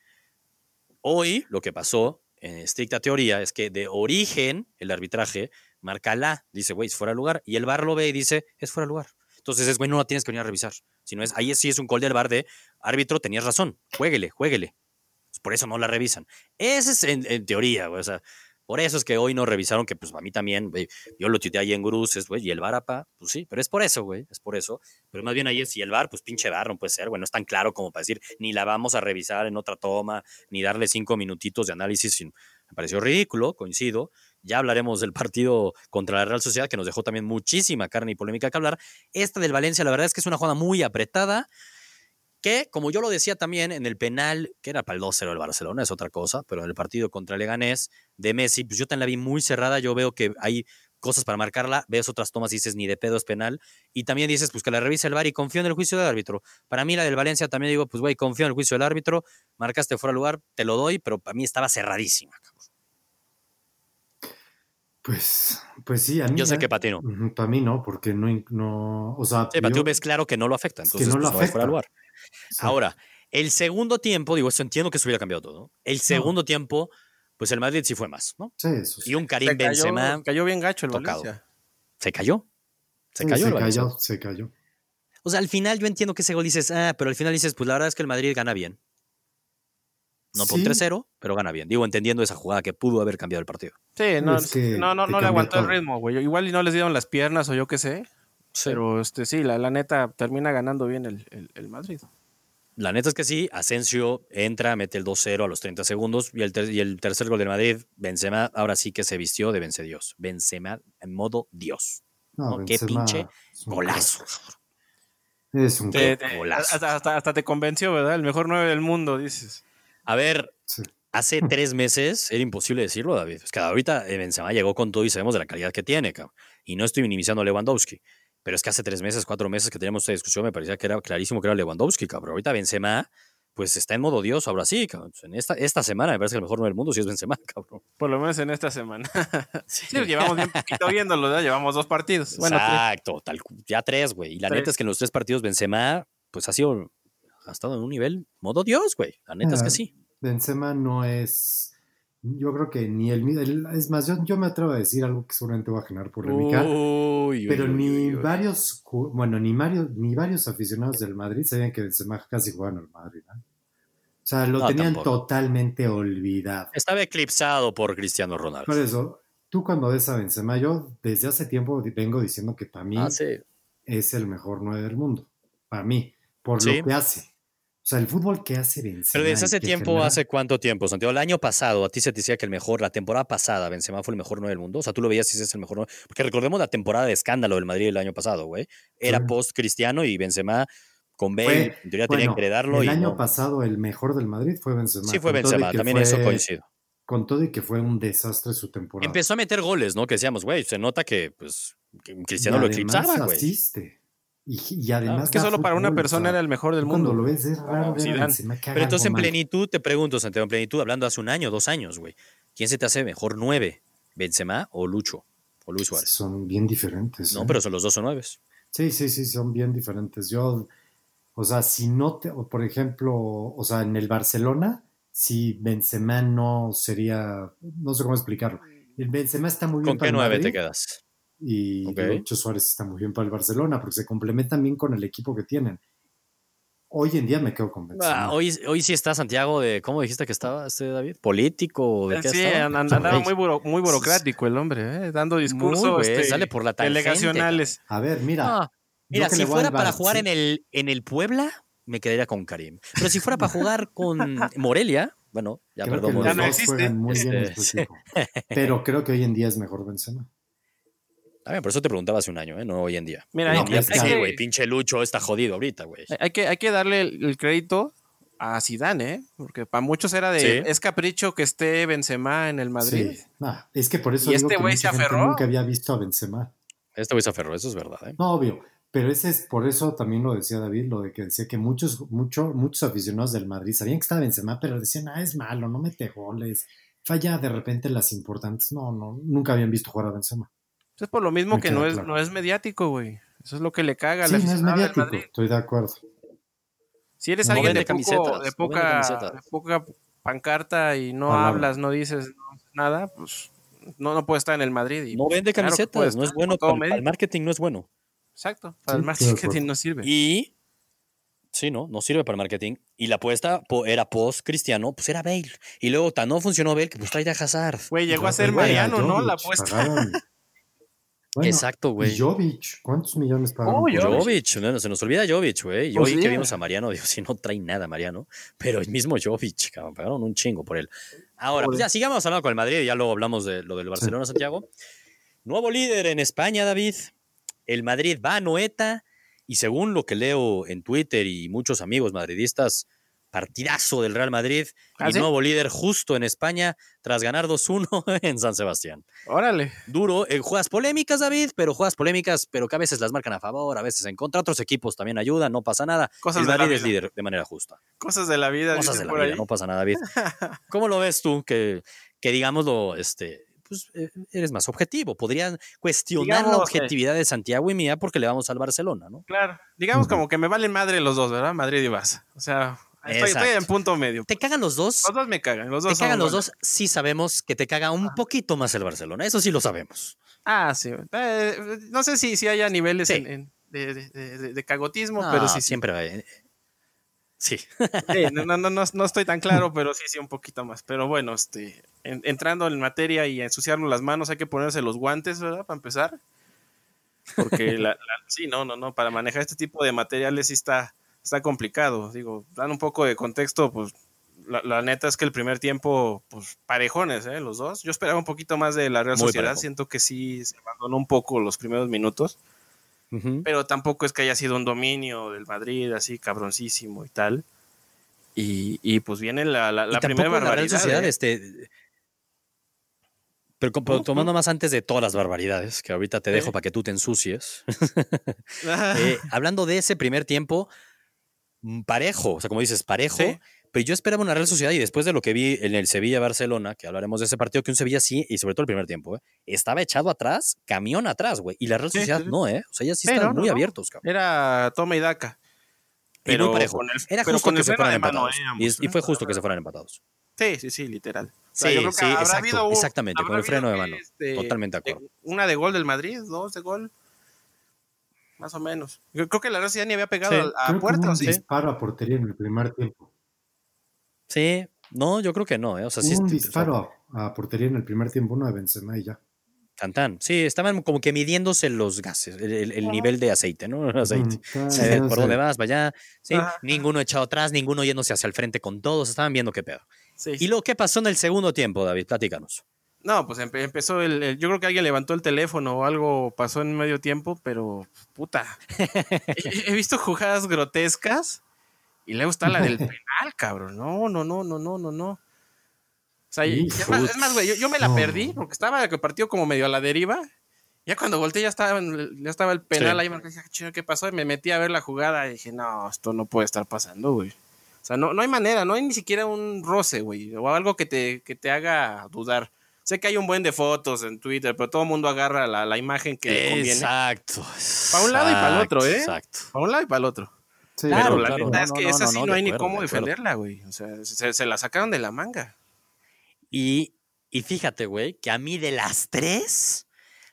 Hoy lo que pasó, en estricta teoría, es que de origen el arbitraje marca la, dice, güey, es fuera de lugar, y el VAR lo ve y dice, es fuera de lugar. Entonces es, güey, no la tienes que venir a revisar. Si no es, ahí sí es un gol del bar de árbitro, tenías razón, jueguele, jueguele. Por eso no la revisan. Ese es en, teoría, güey. O sea, por eso es que hoy no revisaron, que pues a mí también, güey, yo lo tuiteé ahí en Gruces, güey, y el bar, pues sí, pero es por eso, güey, es por eso. Pero más bien ahí es, si el bar, pues pinche bar, no puede ser, güey, no es tan claro como para decir, ni la vamos a revisar en otra toma, ni darle cinco minutitos de análisis. Me pareció ridículo, coincido, ya hablaremos del partido contra la Real Sociedad, que nos dejó también muchísima carne y polémica que hablar. Esta del Valencia, la verdad es que es una jugada muy apretada, que, como yo lo decía también en el penal, que era para el 2-0 del Barcelona, es otra cosa, pero en el partido contra Leganés de Messi, pues yo también la vi muy cerrada, yo veo que hay cosas para marcarla, ves otras tomas y dices ni de pedo es penal, y también dices pues que la revise el VAR y confío en el juicio del árbitro. Para mí la del Valencia también digo, pues güey, confío en el juicio del árbitro, marcaste fuera de lugar, te lo doy, pero para mí estaba cerradísima. Pues, pues sí, a mí. Yo sé que para ti no. Para mí no, porque no, no o sea. Sí, para ti ves claro que no lo afecta, entonces que no lo pues, afecta. lugar. Ahora, El segundo tiempo, digo, esto entiendo que se hubiera cambiado todo. El segundo tiempo, pues el Madrid sí fue más, ¿no? Sí, eso sí. Y un Karim Benzema. Cayó bien gacho el tocado. Valencia. ¿Se cayó? Se cayó. Se cayó, se cayó. O sea, al final yo entiendo que ese gol dices, ah, pero al final dices, pues la verdad es que el Madrid gana bien. No por 3-0, pero gana bien. Digo, entendiendo esa jugada que pudo haber cambiado el partido. Sí, no, no, no, no le aguantó el ritmo, güey. Igual y no les dieron las piernas o yo qué sé. Pero este, sí, la, la neta termina ganando bien el, el, Madrid. La neta es que sí, Asensio entra, mete el 2-0 a los 30 segundos y el, y el tercer gol del Madrid, Benzema, ahora sí que se vistió de vence Dios. Benzema en modo Dios. No, Qué pinche golazo. Es un golazo. Hasta, hasta, te convenció, ¿verdad? El mejor 9 del mundo, dices. A ver, hace tres meses era imposible decirlo, David. Es que ahorita Benzema llegó con todo y sabemos de la calidad que tiene, cabrón. Y no estoy minimizando a Lewandowski. Pero es que hace tres meses, cuatro meses que teníamos esta discusión, me parecía que era clarísimo que era Lewandowski, cabrón. Ahorita Benzema, pues está en modo Dios, ahora sí, cabrón. En esta, esta semana me parece que el mejor no del mundo sí es Benzema, cabrón. Por lo menos en esta semana. sí, llevamos bien poquito viéndolo, ¿no? Llevamos dos partidos. Bueno, Exacto, tal, ya tres, güey. Y la neta es que en los tres partidos Benzema, pues ha sido, ha estado en un nivel modo Dios, güey. La neta es que sí. Benzema no es. Yo creo que ni el. es más, yo, me atrevo a decir algo que seguramente va a generar polémica. pero ni varios. Bueno, ni varios, ni varios aficionados del Madrid sabían que Benzema casi jugaba en el Madrid. O sea, lo tenían totalmente olvidado. Estaba eclipsado por Cristiano Ronaldo. Por eso, tú cuando ves a Benzema, yo desde hace tiempo vengo diciendo que para mí ah, es el mejor 9 del mundo. Para mí, por lo que hace. O sea, el fútbol que hace Benzema. Pero desde hace tiempo, ¿hace cuánto tiempo, Santiago? El año pasado, a ti se te decía que el mejor, la temporada pasada, Benzema fue el mejor no del mundo. O sea, tú lo veías y es el mejor no. Porque recordemos la temporada de escándalo del Madrid el año pasado, güey. Era post-cristiano y Benzema con Bale, en teoría tenían que heredarlo. El año pasado, el mejor del Madrid fue Benzema. Sí, fue Benzema, también eso coincido. Con todo y que fue un desastre su temporada. Empezó a meter goles, ¿no? Que decíamos, güey, se nota que, pues, Cristiano lo eclipsaba, güey. asiste. Y, además. Es que solo para una persona era el mejor del mundo. Cuando lo ves es raro. Pero entonces en plenitud, te pregunto, Santiago, en plenitud, hablando hace un año, dos años, güey. ¿Quién se te hace mejor nueve? ¿Benzema o Lucho? O Luis Suárez. Son bien diferentes. No, ¿eh? pero son los dos son nueves. Sí, sí, sí, son bien diferentes. Yo, o sea, si no te, por ejemplo, o sea, en el Barcelona, si Benzema no sería, no sé cómo explicarlo. El Benzema está muy bien. ¿Con qué nueve te quedas? Y okay. Suárez está muy bien para el Barcelona porque se complementan bien con el equipo que tienen. Hoy en día me quedo convencido. Ah, hoy, hoy sí está Santiago de, ¿cómo dijiste que estaba este David? ¿Político? ¿De qué sí, andaba muy, muy burocrático el hombre, ¿eh? dando discursos este, sale por la delegacionales. A ver, mira. Ah, mira, si fuera para jugar en, el, en el Puebla, me quedaría con Karim. Pero si fuera para jugar con Morelia, bueno, ya perdón. ya no existe. Muy bien este Pero creo que hoy en día es mejor Benzema por eso te preguntaba hace un año, ¿eh? no hoy en día. Mira, hoy en día, sí, güey, pinche Lucho está jodido ahorita, güey. Hay que, hay que darle el, crédito a Zidane, ¿eh? Porque para muchos era de es capricho que esté Benzema en el Madrid. Sí. es que por eso digo este güey se aferró. Nunca había visto a Benzema. Este güey se aferró, eso es verdad, ¿eh? No, obvio. Pero ese es por eso también lo decía David, lo de que decía que muchos, mucho, muchos aficionados del Madrid sabían que estaba Benzema, pero decían, ah, es malo, no mete goles, falla de repente las importantes. No, no, nunca habían visto jugar a Benzema. Es por lo mismo que no es, no es mediático, güey. Eso es lo que le caga a la sí, no es mediático, estoy de acuerdo. Si eres alguien de, de, poca, poca pancarta y no hablas, no dices nada, pues no, no puede estar en el Madrid. Y, no vende camisetas, no es bueno. Para, el marketing no es bueno. Exacto, para el marketing no sirve. Y Sí, no, no sirve para el marketing. Y la apuesta era post cristiano, pues era Bale. Y luego tan no funcionó Bale que pues trae a Hazard. Güey, llegó a ser Mariano, ¿no? La apuesta. Exacto, güey. Jovic, ¿cuántos millones pagó? Oh, Jovic, se nos olvida Jovic, güey. Y hoy pues que vimos a Mariano, digo, si no trae nada Mariano, pero el mismo Jovic, cabrón, pagaron un chingo por él. Ahora, pues ya sigamos hablando con el Madrid, ya luego hablamos de lo del Barcelona, Santiago. Nuevo líder en España, David. El Madrid va a Noeta y según lo que leo en Twitter y muchos amigos madridistas, partidazo del Real Madrid ¿Ah, y nuevo líder justo en España tras ganar 2-1 en San Sebastián. Órale. Duro, en juegas polémicas, David, pero juegas polémicas, pero que a veces las marcan a favor, a veces en contra. Otros equipos también ayudan, no pasa nada. Cosas el Madrid es líder de manera justa. Cosas de la vida. Cosas de la vida, no pasa nada, David. ¿Cómo lo ves tú? Que, que digámoslo, este, pues eh, eres más objetivo. Podrían cuestionar la objetividad de Santiago y mía porque le vamos al Barcelona, ¿no? Claro. Digamos como que me valen madre los dos, ¿verdad? Madrid y Barça. O sea, Estoy, en punto medio. ¿Te cagan los dos? Los dos me cagan. Los dos te cagan los dos. Sí sabemos que te caga un poquito más el Barcelona. Eso sí lo sabemos. Ah, sí. Eh, no sé si, si haya niveles de, cagotismo, pero sí. Siempre hay. Sí. no, no, no, no, estoy tan claro, pero sí, sí, un poquito más. Pero bueno, este, entrando en materia y ensuciarnos las manos, hay que ponerse los guantes, ¿verdad? Para empezar. Porque la, sí, no, no, no, para manejar este tipo de materiales sí está, está complicado. Digo, dan un poco de contexto, pues la, neta es que el primer tiempo, pues parejones, ¿eh? Los dos. Yo esperaba un poquito más de la Real Sociedad, siento que sí se abandonó un poco los primeros minutos pero tampoco es que haya sido un dominio del Madrid así cabroncísimo y tal. Y, pues viene la, la, primera barbaridad. Sociedad, ¿eh? este, pero, tomando más antes de todas las barbaridades, que ahorita te dejo para que tú te ensucies. Eh, hablando de ese primer tiempo, parejo, o sea, como dices, parejo, pero yo esperaba una Real Sociedad y después de lo que vi en el Sevilla-Barcelona, que hablaremos de ese partido, que un Sevilla sí, y sobre todo el primer tiempo, ¿eh? estaba echado atrás, camión atrás, güey. Y la Real Sociedad no, ¿eh? O sea, ya sí estaban muy abiertos, cabrón. Era toma y daca. Pero Con el, Era justo que se fueran empatados. y, fue justo que se fueran empatados. Sí, sí, sí, literal. sí, sí, exacto, exactamente, con el freno de mano. Totalmente de acuerdo. una de gol del Madrid, dos de gol. Más o menos. Yo creo que la Real Sociedad ni había pegado a, puerta. Un disparo a portería en el primer tiempo. Sí, no, yo creo que no. ¿eh? O sea, sí, un disparo a portería en el primer tiempo, uno de Benzema y ya. Tan, Sí, estaban como que midiéndose los gases, el, nivel de aceite, ¿no? aceite. Eh, ¿Por dónde vas? Vaya. Sí, ninguno echado atrás, ninguno yéndose hacia el frente con todos. Estaban viendo qué pedo. ¿Y lo que pasó en el segundo tiempo, David? Platícanos. No, pues empezó el, Yo creo que alguien levantó el teléfono o algo pasó en medio tiempo, pero puta. he, he visto jugadas grotescas y luego está la del penal, cabrón. No, no, no, no, no, no, no. O sea, es más, güey, yo, me la perdí porque estaba el partido como medio a la deriva. Ya cuando volteé ya estaba, ya estaba el penal ahí, me dije, ah, ¿qué pasó? Y me metí a ver la jugada y dije, no, esto no puede estar pasando, güey. O sea, no, no hay manera, no hay ni siquiera un roce, güey, o algo que te, que te haga dudar. Sé que hay un buen de fotos en Twitter, pero todo el mundo agarra la, la imagen que le conviene. Exacto. Para un lado y para el otro, ¿eh? Exacto. Para un lado y para el otro pero la verdad es que esa sí no, hay ni cómo defenderla, güey. O sea, se, la sacaron de la manga. Y, y fíjate, güey, que a mí de las tres,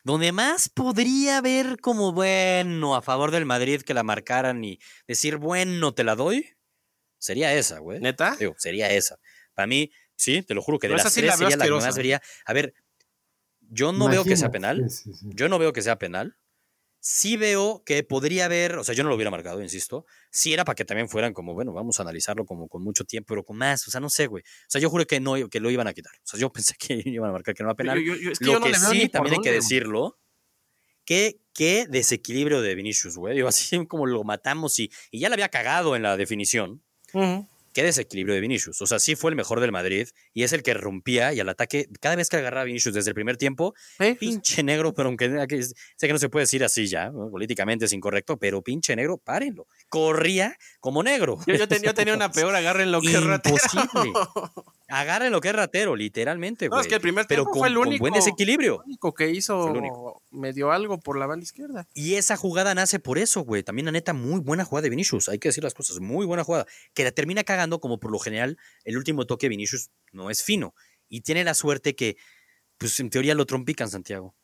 donde más podría ver como bueno a favor del Madrid que la marcaran y decir, bueno, te la doy, sería esa, güey. ¿Neta? sería esa. Para mí, sí, te lo juro que de las tres sería la que más vería. A ver, yo no veo que sea penal. Yo no veo que sea penal sí veo que podría haber, o sea, yo no lo hubiera marcado, insisto, si era para que también fueran como, bueno, vamos a analizarlo como con mucho tiempo, pero con más, o sea, no sé, güey. O sea, yo juré que no, que lo iban a quitar. O sea, yo pensé que iban a marcar que no era penal. lo que sí, también hay que decirlo, que qué desequilibrio de Vinicius, güey. Digo, así como lo matamos y, y ya le había cagado en la definición qué desequilibrio de Vinicius. O sea, sí fue el mejor del Madrid y es el que rompía y al ataque, cada vez que agarraba a Vinicius desde el primer tiempo, pinche negro, pero aunque sé que no se puede decir así ya, políticamente es incorrecto, pero pinche negro, párenlo. Corría como negro. Yo, tenía, una peor, agárrenlo que ratero. Agarren lo que es ratero, literalmente, No, es que el primer tiempo fue el único. buen desequilibrio. El único que hizo medio algo por la banda izquierda. Y esa jugada nace por eso, güey. También la neta, muy buena jugada de Vinicius. Hay que decir las cosas. Muy buena jugada. Que la termina cagando, como por lo general, el último toque de Vinicius no es fino. Y tiene la suerte que, pues en teoría lo trompican, Santiago.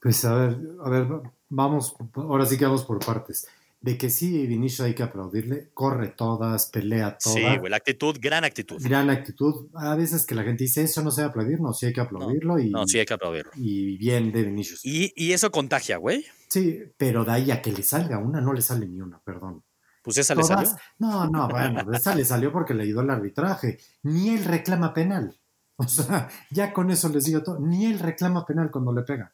Pues a ver, a ver, vamos, ahora sí que vamos por partes de que sí, Vinicius hay que aplaudirle, corre todas, pelea todas. Sí, güey, la actitud, gran actitud. Gran actitud. A veces que la gente dice, eso no se debe aplaudir, no, sí hay que aplaudirlo. y, no, sí hay que aplaudirlo. Y bien de Vinicius. Y, y eso contagia, güey. Sí, pero de ahí a que le salga una, no le sale ni una, perdón. Pues esa le salió. No, no, bueno, esa le salió porque le ayudó el arbitraje. Ni él reclama penal. O sea, ya con eso les digo todo. Ni él reclama penal cuando le pega.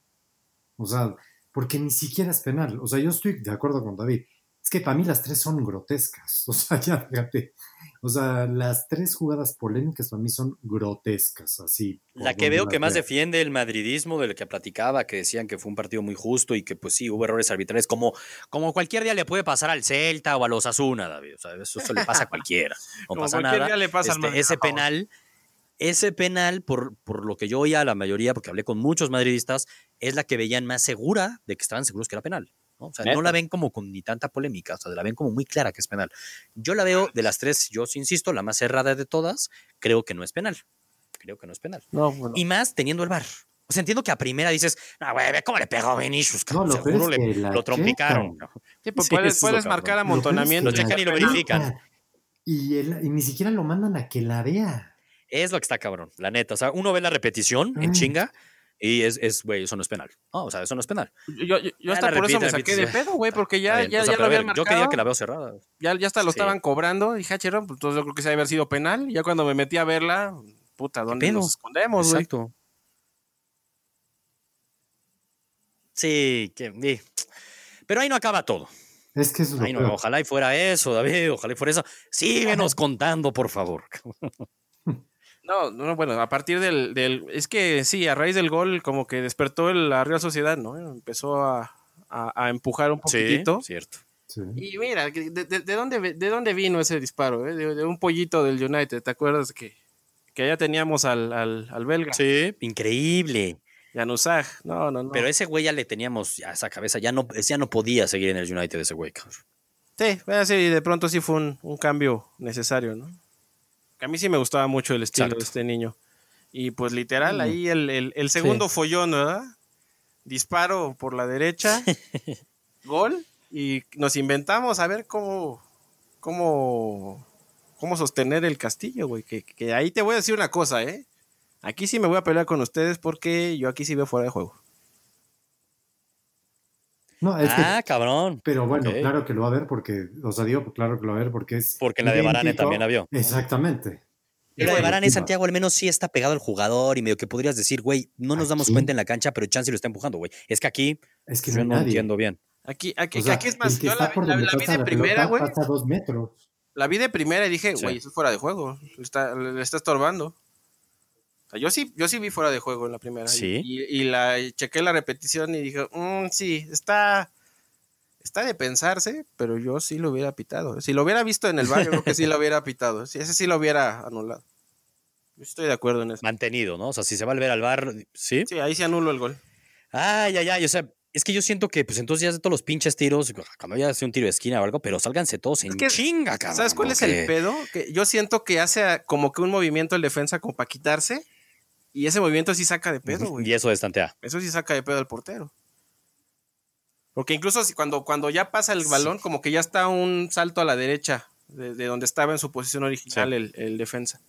O sea, porque ni siquiera es penal. O sea, yo estoy de acuerdo con David. Es que para mí las tres son grotescas. O sea, ya fíjate. O sea, las tres jugadas polémicas para mí son grotescas, así. La que veo que más defiende el madridismo del que platicaba, que decían que fue un partido muy justo y que pues sí, hubo errores arbitrales, como, como cualquier día le puede pasar al Celta o a los Asuna, David. O sea, eso, le pasa a cualquiera. No pasa nada. Día le pasa este, ese penal, ese penal, por, por lo que yo oía a la mayoría, porque hablé con muchos madridistas, es la que veían más segura de que estaban seguros que era penal. O sea, no la ven como con ni tanta polémica, o sea, la ven como muy clara que es penal. Yo la veo de las tres, yo insisto, la más cerrada de todas, creo que no es penal. Creo que no es penal. Y más teniendo el bar. O sea, entiendo que a primera dices, no, güey, ve cómo le pegó a Vinicius, no, lo seguro le, lo trompicaron. Sí, pues puedes, puedes marcar amontonamiento. Lo checan y lo verifican. Y, y, ni siquiera lo mandan a que la vea. Es lo que está cabrón, la neta. O sea, uno ve la repetición en chinga y es, es, güey, eso no es penal. No, o sea, eso no es penal. Yo, yo, hasta por eso me saqué de pedo, güey, porque ya, ya, ya lo habían marcado. Yo quería que la veo cerrada. Ya, ya hasta lo estaban cobrando. Dije, ah, pues entonces yo creo que se debe haber sido penal. Ya cuando me metí a verla, puta, ¿dónde nos escondemos, güey? Exacto. Sí, que, pero ahí no acaba todo. Es que eso es Ojalá y fuera eso, David, ojalá y fuera eso. Síguenos contando, por favor. No, no, bueno, a partir del, del, Es que sí, a raíz del gol, como que despertó la Real Sociedad, ¿no? Empezó a, a, empujar un poquitito. Sí, cierto. Y mira, de, de, dónde, ¿de dónde vino ese disparo? Eh? De, un pollito del United, ¿te acuerdas que, que ya teníamos al, al, al belga? Sí, increíble. Januzaj, no, no, no. Pero ese güey ya le teníamos a esa cabeza, ya no, ya no podía seguir en el United ese güey. Sí, sí, de pronto sí fue un, un cambio necesario, ¿no? A mí sí me gustaba mucho el estilo de este niño. Y pues literal, ahí el, el, segundo follón, ¿verdad? Disparo por la derecha, gol, y nos inventamos a ver cómo, cómo, cómo sostener el castillo, güey. Que, que ahí te voy a decir una cosa, ¿eh? Aquí sí me voy a pelear con ustedes porque yo aquí sí veo fuera de juego. No, es ah, cabrón. Pero bueno, claro que lo va a ver porque, o sea, digo, claro que lo va a ver porque es. Porque la de Barane también la vio. Exactamente. la de Barane, Santiago, al menos sí está pegado al jugador y medio que podrías decir, güey, no nos damos cuenta en la cancha, pero Chance lo está empujando, güey. Es que aquí es que yo no entiendo bien. Aquí, aquí, aquí es más, yo la, vi de primera, güey. dos metros. La vi de primera y dije, güey, eso es fuera de juego. Le está, le está estorbando yo sí, yo sí vi fuera de juego en la primera. Sí. Y, la chequé la repetición y dije, mm, sí, está, está de pensarse, pero yo sí lo hubiera pitado. Si lo hubiera visto en el barrio, creo que sí lo hubiera pitado. Si ese sí lo hubiera anulado. Yo estoy de acuerdo en eso. Mantenido, ¿no? O sea, si se va a ver al bar, ¿sí? Sí, ahí se anuló el gol. Ay, ay, ay, o sea, es que yo siento que, pues entonces ya de todos los pinches tiros, cuando ya hace un tiro de esquina o algo, pero sálganse todos en chinga, cabrón. ¿Sabes cuál es el pedo? Que yo siento que hace como que un movimiento el defensa como para quitarse y ese movimiento sí saca de pedo, güey. Y eso estantea. Eso sí saca de pedo al portero. Porque incluso cuando, cuando ya pasa el balón, como que ya está un salto a la derecha de, donde estaba en su posición original el, defensa.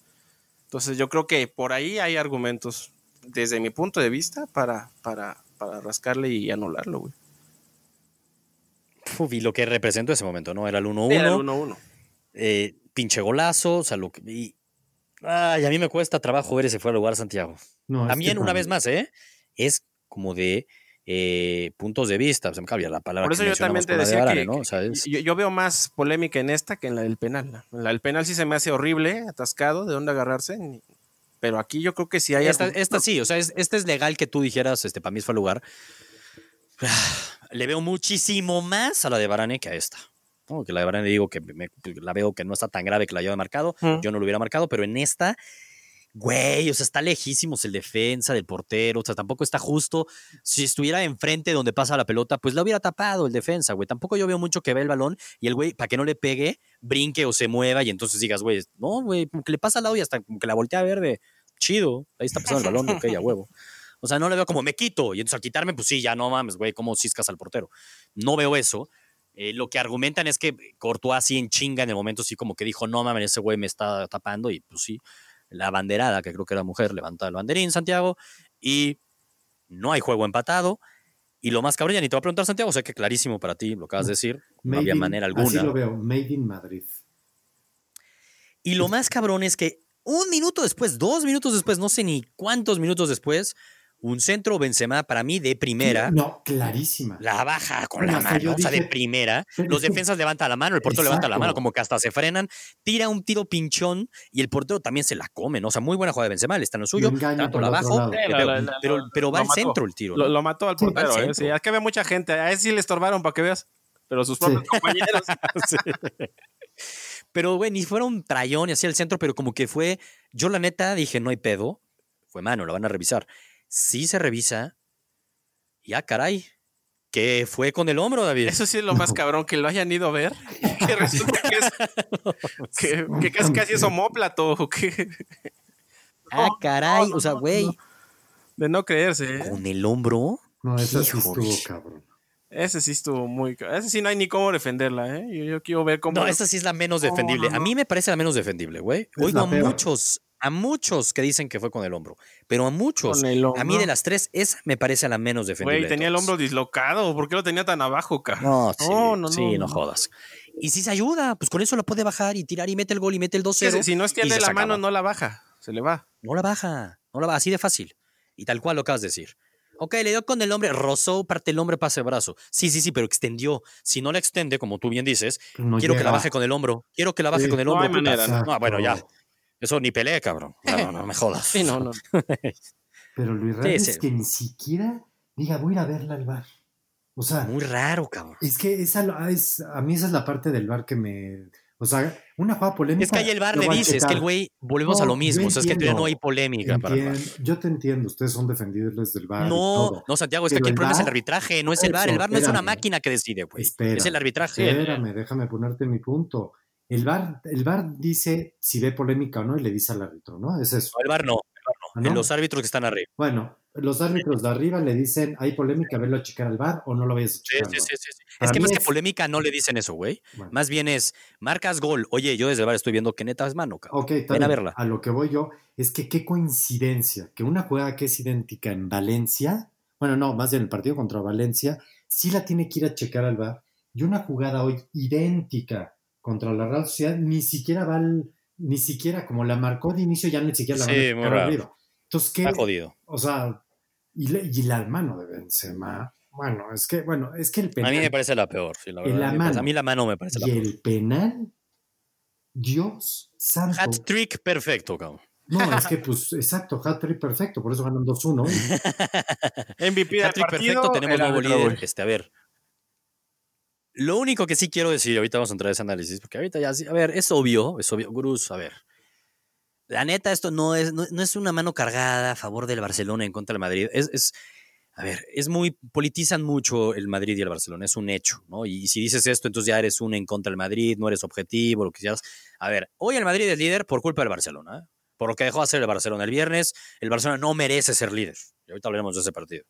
Entonces yo creo que por ahí hay argumentos, desde mi punto de vista, para, para, para rascarle y anularlo, güey. y lo que representó ese momento, ¿no? Era el 1-1. Era el 1-1. Eh, pinche golazo, o sea, lo que, Ay, a mí me cuesta trabajo ver ese fuera de lugar, Santiago. También, una vez más, ¿eh? Es como de eh, puntos de vista. Se me cambia la palabra. Por eso yo también te decía que, ¿no? yo, veo más polémica en esta que en la del penal. La del penal sí se me hace horrible, atascado, de dónde agarrarse. Pero aquí yo creo que sí hay. Esta, esta sí, o sea, este es legal que tú dijeras, este, para mí fue el lugar. Le veo muchísimo más a la de Barane que a esta que la verdad digo que la veo que no está tan grave que la haya marcado, yo no lo hubiera marcado, pero en esta, güey, o sea, está lejísimos el defensa del portero, o sea, tampoco está justo. Si estuviera enfrente donde pasa la pelota, pues la hubiera tapado el defensa, güey. Tampoco yo veo mucho que ve el balón y el güey, para que no le pegue, brinque o se mueva y entonces digas, güey, no, güey, que le pasa al lado y hasta que la voltea a ver de chido, ahí está pasando el balón, ok, ya huevo. O sea, no le veo como me quito y entonces al quitarme, pues sí, ya no mames, güey, como ciscas al portero. No veo eso. Eh, lo que argumentan es que Courtois así en chinga en el momento, sí como que dijo, no mames, ese güey me está tapando. Y pues sí, la banderada, que creo que era mujer, levanta el banderín, Santiago. Y no hay juego empatado. Y lo más cabrón, ya ni te voy a preguntar, Santiago, sé que clarísimo para ti, lo acabas de decir, no había manera alguna. Así lo veo, Made in Madrid. Y lo más cabrón es que un minuto después, dos minutos después, no sé ni cuántos minutos después, un centro Benzema para mí de primera. No, clarísima. La baja con la mano, o sea, de primera. Los defensas levantan la mano, el portero levanta la mano, como que hasta se frenan, tira un tiro pinchón y el portero también se la come, ¿no? O sea, muy buena jugada de Benzema, le está en lo suyo, tanto la bajo, pero, pero, va al centro el tiro. Lo, mató al portero, ¿eh? Sí, es que ve mucha gente, a ese sí le estorbaron para que veas, pero sus propios compañeros. Pero, güey, ni fuera un trayón y así al centro, pero como que fue, yo la neta dije, no hay pedo, fue mano, lo van a revisar sí se revisa. Ya, caray. Que fue con el hombro, David. Eso sí es lo más cabrón, que lo hayan ido a ver. Que resulta que es. que, casi, casi es homóplato. Que... Ah, caray. o sea, güey. De no creerse. ¿eh? ¿Con el hombro? No, ese sí estuvo cabrón. Ese sí estuvo muy. Ese sí no hay ni cómo defenderla, ¿eh? Yo, quiero ver cómo. No, esa sí es la menos defendible. A mí me parece la menos defendible, güey. Oigo a muchos, a muchos que dicen que fue con el hombro. Pero a muchos. A mí de las tres, esa me parece la menos defendible. Güey, tenía el hombro dislocado. ¿Por qué lo tenía tan abajo, cara? No, sí, no, no, sí, no, jodas. Y si se ayuda, pues con eso la puede bajar y tirar y mete el gol y mete el 2-0. Si no extiende la mano, no la baja. Se le va. No la baja. No la baja. Así de fácil. Y tal cual lo acabas de decir. Ok, le dio con el hombre, rozó, parte el hombre, pase el brazo. Sí, sí, sí, pero extendió. Si no la extiende, como tú bien dices, quiero que la baje con el hombro. Quiero que la baje con el hombro. No hay manera, ¿no? bueno, ya. Eso ni pelea, cabrón. No, no, me jodas. Sí, no, no. pero Luis Reyes es que ni siquiera diga, voy a ir a verla al bar. O sea. Muy raro, cabrón. Es que esa, es, a mí esa es la parte del bar que me o sea, una jugada polémica. Es que ahí el bar le dice, es que el güey, volvemos a lo mismo. o sea, es que no hay polémica para el bar. Yo te entiendo, ustedes son defendibles del bar. No, no, Santiago, es que aquí el problema es el arbitraje, no es el bar. El bar no es una máquina que decide, güey. es el arbitraje. Espérame, déjame ponerte mi punto. El bar, el bar dice si ve polémica o no y le dice al árbitro, ¿no? Es eso. No, el bar no. En los árbitros que están arriba. Bueno, los árbitros de arriba le dicen, ¿hay polémica? ¿Verlo a checar al bar o no lo a checar? Sí, sí, sí, sí. Es que más que polémica no le dicen eso, güey. Más bien es, marcas gol. Oye, yo desde el bar estoy viendo que neta es mano, cabrón. Ok, Ven a verla. A lo que voy yo es que qué coincidencia que una jugada que es idéntica en Valencia, bueno, no, más bien el partido contra Valencia, sí la tiene que ir a checar al bar. Y una jugada hoy idéntica contra la Real Sociedad ni siquiera va al, ni siquiera como la marcó de inicio, ya ni siquiera la va a arriba. Entonces, ¿qué? Está jodido. O sea, y, y la mano de Benzema. Bueno, es que, bueno, es que el penal. A mí me parece la peor, sí, la verdad. a mí la mano me parece la peor. Y el penal, Dios santo. Hat trick perfecto, cabrón. No, es que, pues, exacto, hat trick perfecto, por eso ganan 2-1. MVP hat trick perfecto, tenemos nuevo líder. Este, a ver. Lo único que sí quiero decir, ahorita vamos a entrar a ese análisis, porque ahorita ya, a ver, es obvio, es obvio, Gurús, a ver, la neta, esto no es, no, es una mano cargada a favor del Barcelona en contra del Madrid. Es, es, a ver, es muy, politizan mucho el Madrid y el Barcelona, es un hecho, ¿no? Y, si dices esto, entonces ya eres un en contra del Madrid, no eres objetivo, lo que quieras. A ver, hoy el Madrid es líder por culpa del Barcelona, ¿eh? por lo que dejó de hacer el Barcelona el viernes. El Barcelona no merece ser líder. Y ahorita hablaremos de ese partido.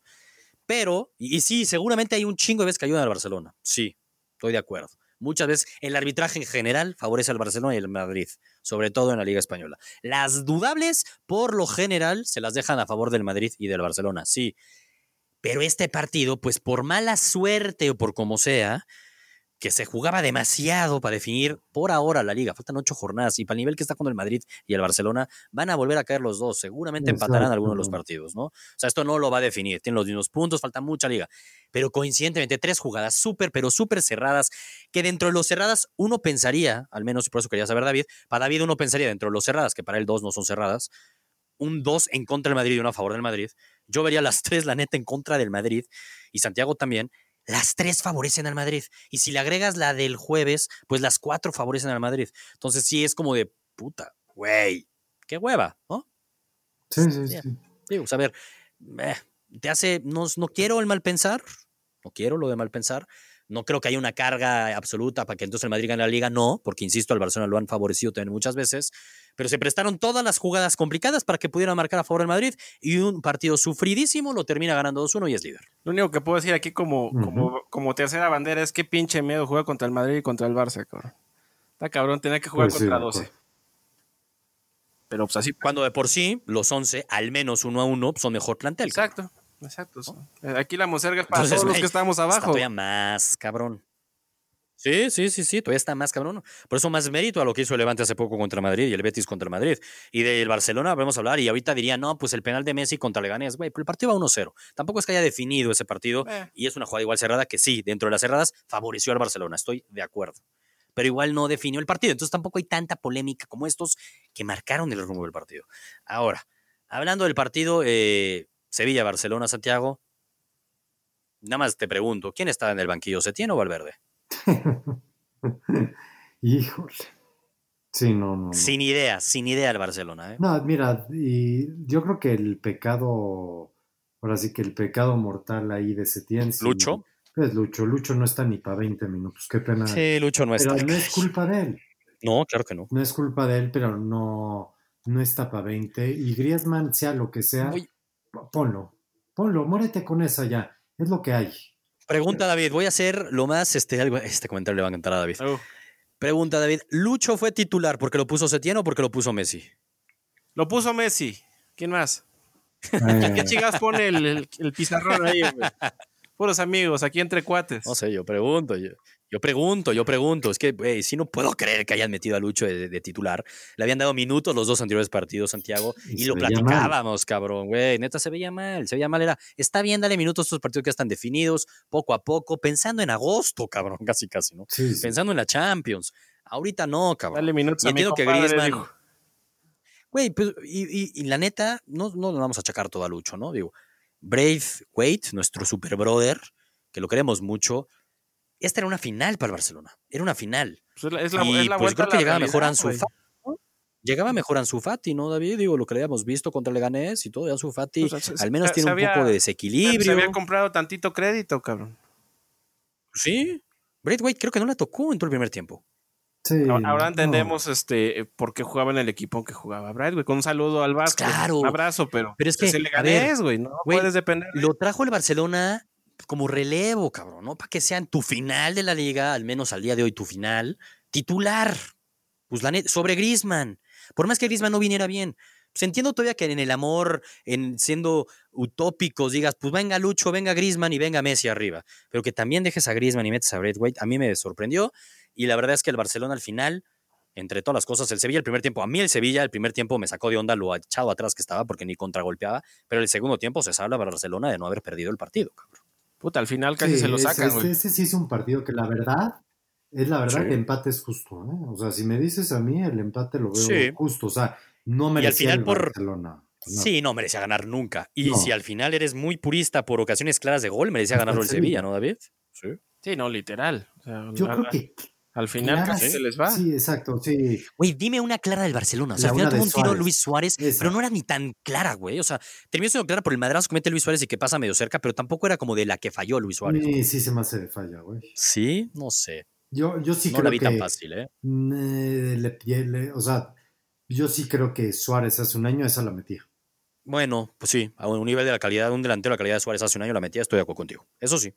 Pero, y, y sí, seguramente hay un chingo de veces que ayudan al Barcelona. Sí, estoy de acuerdo. Muchas veces el arbitraje en general favorece al Barcelona y al Madrid, sobre todo en la Liga Española. Las dudables, por lo general, se las dejan a favor del Madrid y del Barcelona, sí. Pero este partido, pues por mala suerte o por como sea, que se jugaba demasiado para definir por ahora la liga. Faltan ocho jornadas y para el nivel que está con el Madrid y el Barcelona, van a volver a caer los dos. Seguramente empatarán algunos de los partidos, ¿no? O sea, esto no lo va a definir. Tienen los mismos puntos, falta mucha liga. Pero coincidentemente, tres jugadas súper, pero súper cerradas, que dentro de los cerradas uno pensaría, al menos y por eso quería saber David, para David uno pensaría dentro de los cerradas, que para él dos no son cerradas, un dos en contra del Madrid y uno a favor del Madrid. Yo vería las tres, la neta, en contra del Madrid y Santiago también las tres favorecen al Madrid. Y si le agregas la del jueves, pues las cuatro favorecen al Madrid. Entonces sí es como de puta, güey, qué hueva, ¿no? Sí, sí, sí. Digo, a ver, eh, te hace, no, no quiero el mal pensar, no quiero lo de mal pensar, no creo que haya una carga absoluta para que entonces el Madrid gane la liga, no, porque insisto, al Barcelona lo han favorecido también muchas veces, pero se prestaron todas las jugadas complicadas para que pudieran marcar a favor del Madrid y un partido sufridísimo lo termina ganando 2-1 y es líder. Lo único que puedo decir aquí como, como, como tercera bandera es que pinche miedo jugar contra el Madrid y contra el Barça, cabrón. Está cabrón, tenía que jugar pues contra 12. Pero pues así. Cuando de por sí, los 11, al menos uno a uno, son mejor plantel. Exacto. Exacto. Aquí la monserga es para todos los que estamos abajo. Está todavía más, cabrón. Sí, sí, sí, sí, todavía está más cabrón. Por eso más mérito a lo que hizo el Levante hace poco contra Madrid y el Betis contra Madrid. Y del Barcelona vamos a hablar y ahorita diría, no, pues el penal de Messi contra Leganés, güey, pero el partido va 1-0. Tampoco es que haya definido ese partido eh. y es una jugada igual cerrada que sí, dentro de las cerradas favoreció al Barcelona, estoy de acuerdo. Pero igual no definió el partido, entonces tampoco hay tanta polémica como estos que marcaron el rumbo del partido. Ahora, hablando del partido, eh, Sevilla-Barcelona, Santiago. Nada más te pregunto, ¿quién está en el banquillo, Setién o Valverde? Híjole. Sí, no, no, Sin idea, sin idea el Barcelona. ¿eh? No, mira, y yo creo que el pecado, ahora sí que el pecado mortal ahí de Setién. Lucho. Es Lucho, Lucho no está ni para 20 minutos, qué pena. Sí, Lucho no está. Pero no es culpa de él. No, claro que no. No es culpa de él, pero no, no está para 20. Y Griezmann, sea lo que sea, ponlo, ponlo, muérete con esa ya. Es lo que hay. Pregunta David, voy a hacer lo más, este, este comentario le va a encantar a David. Pregunta David, ¿Lucho fue titular porque lo puso Setién o porque lo puso Messi? Lo puso Messi. ¿Quién más? Eh. ¿Qué chicas pone el, el, pizarrón ahí, güey? Puros amigos, aquí entre cuates. No sé, yo pregunto. Yo, yo pregunto, yo pregunto. Es que, güey, si no puedo creer que hayan metido a Lucho de, titular. Le habían dado minutos los dos anteriores partidos, Santiago, y, lo platicábamos, cabrón, güey. Neta, se veía mal, se veía mal. Era, está bien, dale minutos a estos partidos que están definidos, poco a poco, pensando en agosto, cabrón, casi, casi, ¿no? Pensando en la Champions. Ahorita no, cabrón. Dale minutos y entiendo que Griezmann. Güey, pues, y, y, la neta, no, no nos vamos a achacar todo a Lucho, ¿no? Digo, Brave Wade, nuestro super brother, que lo queremos mucho, esta era una final para el Barcelona. Era una final. Pues es la, y, pues creo que llegaba mejor Ansu Fati. Llegaba mejor Ansu Fati, ¿no, David? Digo, lo que le habíamos visto contra Leganés y todo. Ansu Fati pues, al menos tiene un poco de desequilibrio. Se había comprado tantito crédito, cabrón. Sí. Braithwaite creo que no la tocó en todo el primer tiempo. Sí, ahora, entendemos este por qué jugaba en el equipo que jugaba Braithwaite. Con un saludo al Vasco. Claro. Un abrazo, pero, pero es que el Leganés, güey. No puedes depender. Lo trajo el Barcelona como relevo, cabrón, ¿no? Para que sean tu final de la liga, al menos al día de hoy tu final, titular. Pues la sobre Grisman. Por más que Grisman no viniera bien. Pues entiendo todavía que en el amor, en siendo utópicos, digas, pues venga Lucho, venga Grisman y venga Messi arriba. Pero que también dejes a Grisman y metes a Braithwaite, a mí me sorprendió. Y la verdad es que el Barcelona al final, entre todas las cosas, el Sevilla el primer tiempo, a mí el Sevilla el primer tiempo me sacó de onda lo echado atrás que estaba porque ni contragolpeaba, pero el segundo tiempo se salva para Barcelona de no haber perdido el partido, cabrón. Puta, al final casi se lo sacan, güey. Este, sí es un partido que la verdad, es la verdad que el empate es justo, ¿eh? O sea, si me dices a mí, el empate lo veo justo. O sea, no merecía el Barcelona. Sí, no merecía ganar nunca. Y si al final eres muy purista por ocasiones claras de gol, merecía ganarlo el Sevilla, ¿no, David? Sí. Sí, no, literal. Yo creo que al final casi se les va. Sí, exacto, sí. Güey, dime una clara del Barcelona. O sea, al final tuvo un tiro Luis Suárez, pero no era ni tan clara, güey. O sea, terminó siendo clara por el madrazo que mete Luis Suárez y que pasa medio cerca, pero tampoco era como de la que falló Luis Suárez. Sí, sí se me hace de falla, güey. Sí, no sé. Yo, yo sí no creo la vi que, tan fácil, ¿eh? Le, o sea, yo sí creo que Suárez hace un año esa la metía. Bueno, pues sí, a un nivel de la calidad, un delantero de la calidad de Suárez hace un año la metía, estoy de acuerdo contigo. Eso sí.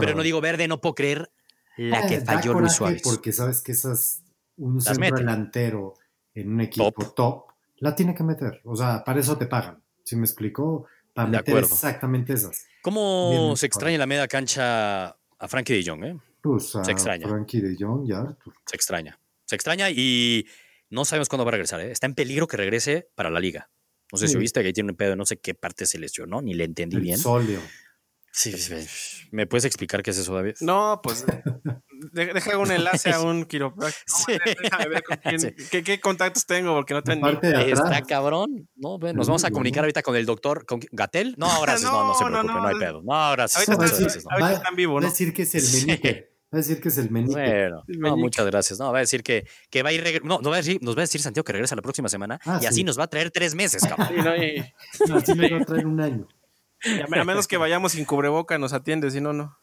pero no digo verde, no puedo creer la que eh, falló Luis Suárez. Porque sabes que esas, un centro delantero en un equipo top. la tiene que meter. O sea, para eso te pagan. Si me explicó, para meter exactamente esas. ¿Cómo se extraña la media cancha a Frankie de Jong? Eh? Pues se extraña. Frankie de Jong, ya. Se extraña. Se extraña y no sabemos cuándo va a regresar. ¿eh? Está en peligro que regrese para la liga. No sé si viste que tiene un pedo, no sé qué parte se lesionó, ni le entendí El bien. Solio. Sí, ¿me puedes explicar qué es eso, David? No, pues deja un enlace a un quiropráctico. Sí. Déjame ver con quién, qué, contactos tengo, porque no tengo ni Está cabrón. No, nos vamos a comunicar ahorita con el doctor con Gatel. No, gracias, no, no, se preocupe, no, hay pedo. No, gracias. Ahorita, no, gracias, ahorita está en vivo, ¿no? Va a decir que es el menique. Va a decir que es el menique. Bueno, no, muchas gracias. No, va a decir que, que va a ir. No, no va a decir, nos va a decir Santiago que regresa la próxima semana ah, y así nos va a traer tres meses, cabrón. Sí, no, y... no, así nos va a traer un año. A menos que vayamos sin cubreboca, nos atiende, si no, no.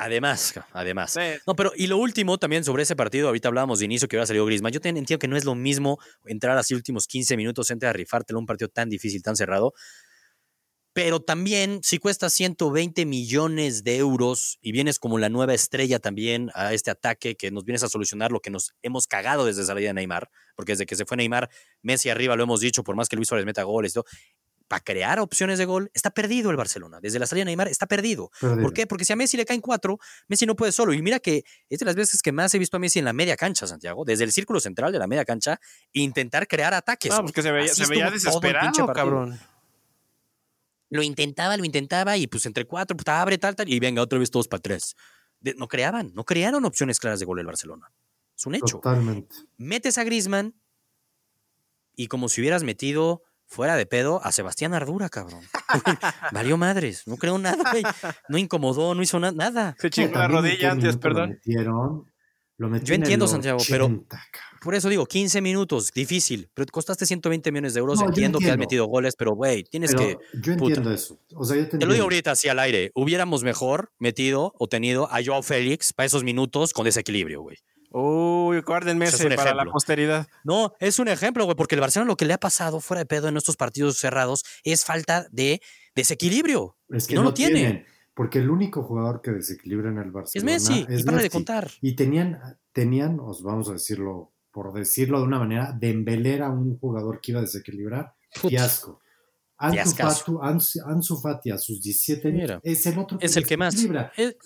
además, además. No, pero y lo último también sobre ese partido, ahorita hablábamos de inicio que hubiera salido Griezmann. Yo entiendo que no es lo mismo entrar así últimos 15 minutos, entre a rifártelo un partido tan difícil, tan cerrado. Pero también, si cuesta 120 millones de euros y vienes como la nueva estrella también a este ataque que nos vienes a solucionar lo que nos hemos cagado desde la salida de Neymar, porque desde que se fue Neymar, Messi arriba lo hemos dicho, por más que Luis Suárez meta goles, todo, para crear opciones de gol, está perdido el Barcelona. Desde la salida de Neymar está perdido. ¿Por qué? Porque si a Messi le caen cuatro, Messi no puede solo. Y mira que es de las veces que más he visto a Messi en la media cancha, Santiago, desde el círculo central de la media cancha, intentar crear ataques. No, porque se veía, se veía desesperado, cabrón. Lo intentaba, lo intentaba y pues entre cuatro, pues abre tal, tal, y venga otra vez todos para tres. no creaban, no crearon opciones claras de gol el Barcelona. Es un hecho. Totalmente. Metes a Griezmann y como si hubieras metido fuera de pedo a Sebastián Ardura, cabrón. Valió madres, no creo nada, güey. No incomodó, no hizo nada. Se chingó la rodilla antes, perdón. Lo metieron, Yo entiendo, Santiago, pero por eso digo, 15 minutos, difícil, pero te costaste 120 millones de euros. entiendo, que has metido goles, pero güey, tienes que. Yo entiendo eso. O sea, yo te, lo digo ahorita así al aire. Hubiéramos mejor metido o tenido a Joao Félix para esos minutos con desequilibrio, güey. Uy, guárdenme ese para la posteridad. No, es un ejemplo, güey, porque el Barcelona lo que le ha pasado fuera de pedo en estos partidos cerrados es falta de desequilibrio. Es que no, lo tienen. Porque el único jugador que desequilibra en el Barcelona es Messi. y para de contar. Y tenían, tenían, os vamos a decirlo, por decirlo de una manera, de embeler a un jugador que iba a desequilibrar. Fiasco. Ansu, Fati a sus 17 años es el otro que Es el que más.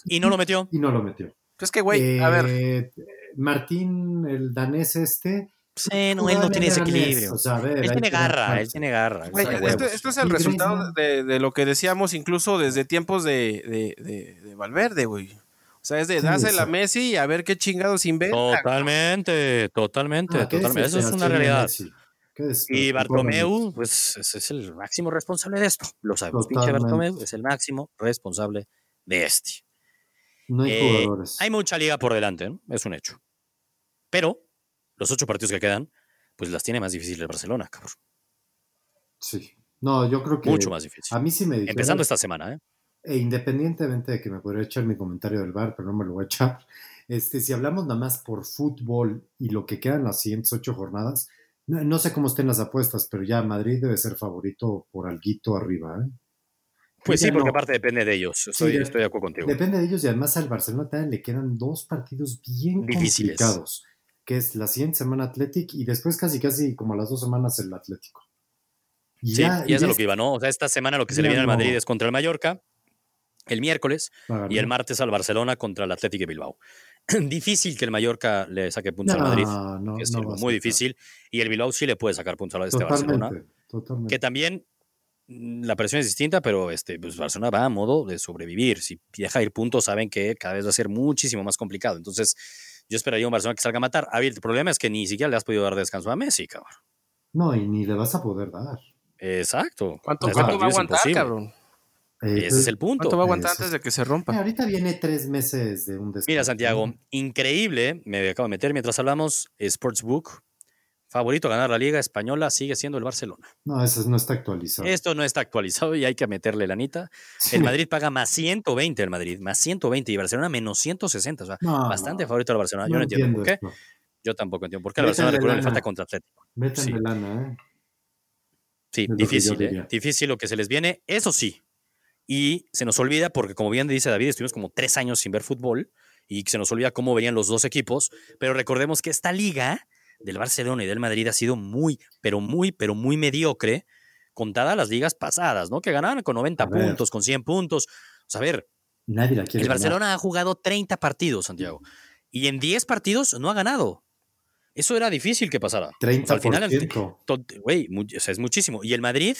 y no lo metió. Y no lo metió. Es que, güey, a ver. Eh, Martín, el danés este, Sí, no, él no tiene ese equilibrio. él tiene garra, él tiene garra. esto, es el resultado de, lo que decíamos incluso desde tiempos de, de Valverde, güey. O sea, es de dásela a Messi y a ver qué chingados inventa. Totalmente, totalmente, ah, totalmente. Eso es una realidad. Y Bartomeu, pues es, el máximo responsable de esto. Lo sabemos. Pinche Bartomeu es el máximo responsable de este. No hay eh, jugadores. Hay mucha liga por delante, ¿no? es un hecho. Pero los ocho partidos que quedan, pues las tiene más difíciles el Barcelona, cabrón. Sí. No, yo creo que. Mucho más difícil. A mí sí me dijeron, Empezando esta semana, ¿eh? E independientemente de que me podría echar mi comentario del bar, pero no me lo voy a echar. Este, si hablamos nada más por fútbol y lo que quedan las siguientes ocho jornadas, no, sé cómo estén las apuestas, pero ya Madrid debe ser favorito por alguito arriba, ¿eh? Pues sí, porque aparte depende de ellos. Estoy, estoy, de acuerdo contigo. Depende de ellos y además al Barcelona también le quedan dos partidos bien Difíciles. complicados que es la siguiente semana Athletic y después casi casi como las dos semanas el Atlético. Y sí, ya, y es lo que iba, ¿no? O sea, esta semana lo que se le viene al Madrid es contra el Mallorca, el miércoles, y el martes al Barcelona contra el Atlético de Bilbao. difícil que el Mallorca le saque puntos al Madrid, no, es muy difícil, y el Bilbao sí le puede sacar puntos a este Barcelona, totalmente. que también mm, la presión es distinta, pero este, pues Barcelona va a modo de sobrevivir. Si deja ir puntos, saben que cada vez va a ser muchísimo más complicado. Entonces, yo esperaría un Barcelona que salga a matar. A ver, el problema es que ni siquiera le has podido dar descanso a Messi, cabrón. No, y ni le vas a poder dar. Exacto. ¿Cuánto, va a aguantar, cabrón? Eh, Ese es el punto. ¿Cuánto va a aguantar antes de que se rompa? ahorita viene tres meses de un descanso. Mira, Santiago, increíble, me acabo de meter mientras hablamos, Sportsbook favorito a ganar la Liga Española sigue siendo el Barcelona. No, eso no está actualizado. Esto no está actualizado y hay que meterle la anita. El Madrid paga más 120 el Madrid, más 120 y Barcelona menos 160. O sea, bastante favorito al Barcelona. Yo no entiendo, por qué. Yo tampoco entiendo por qué al Barcelona le falta contra Atlético. sí. lana, ¿eh? Sí, difícil, ¿eh? Difícil lo que se les viene. Eso sí. Y se nos olvida, porque como bien dice David, estuvimos como tres años sin ver fútbol y se nos olvida cómo venían los dos equipos. Pero recordemos que esta liga del Barcelona y del Madrid ha sido muy, pero muy, pero muy mediocre, contada las ligas pasadas, ¿no? Que ganaban con 90 puntos, con 100 puntos. O sea, a ver, Nadie la quiere el Barcelona ha jugado 30 partidos, Santiago, y en 10 partidos no ha ganado. Eso era difícil que pasara. 30 al final, güey, o sea, es muchísimo. Y el Madrid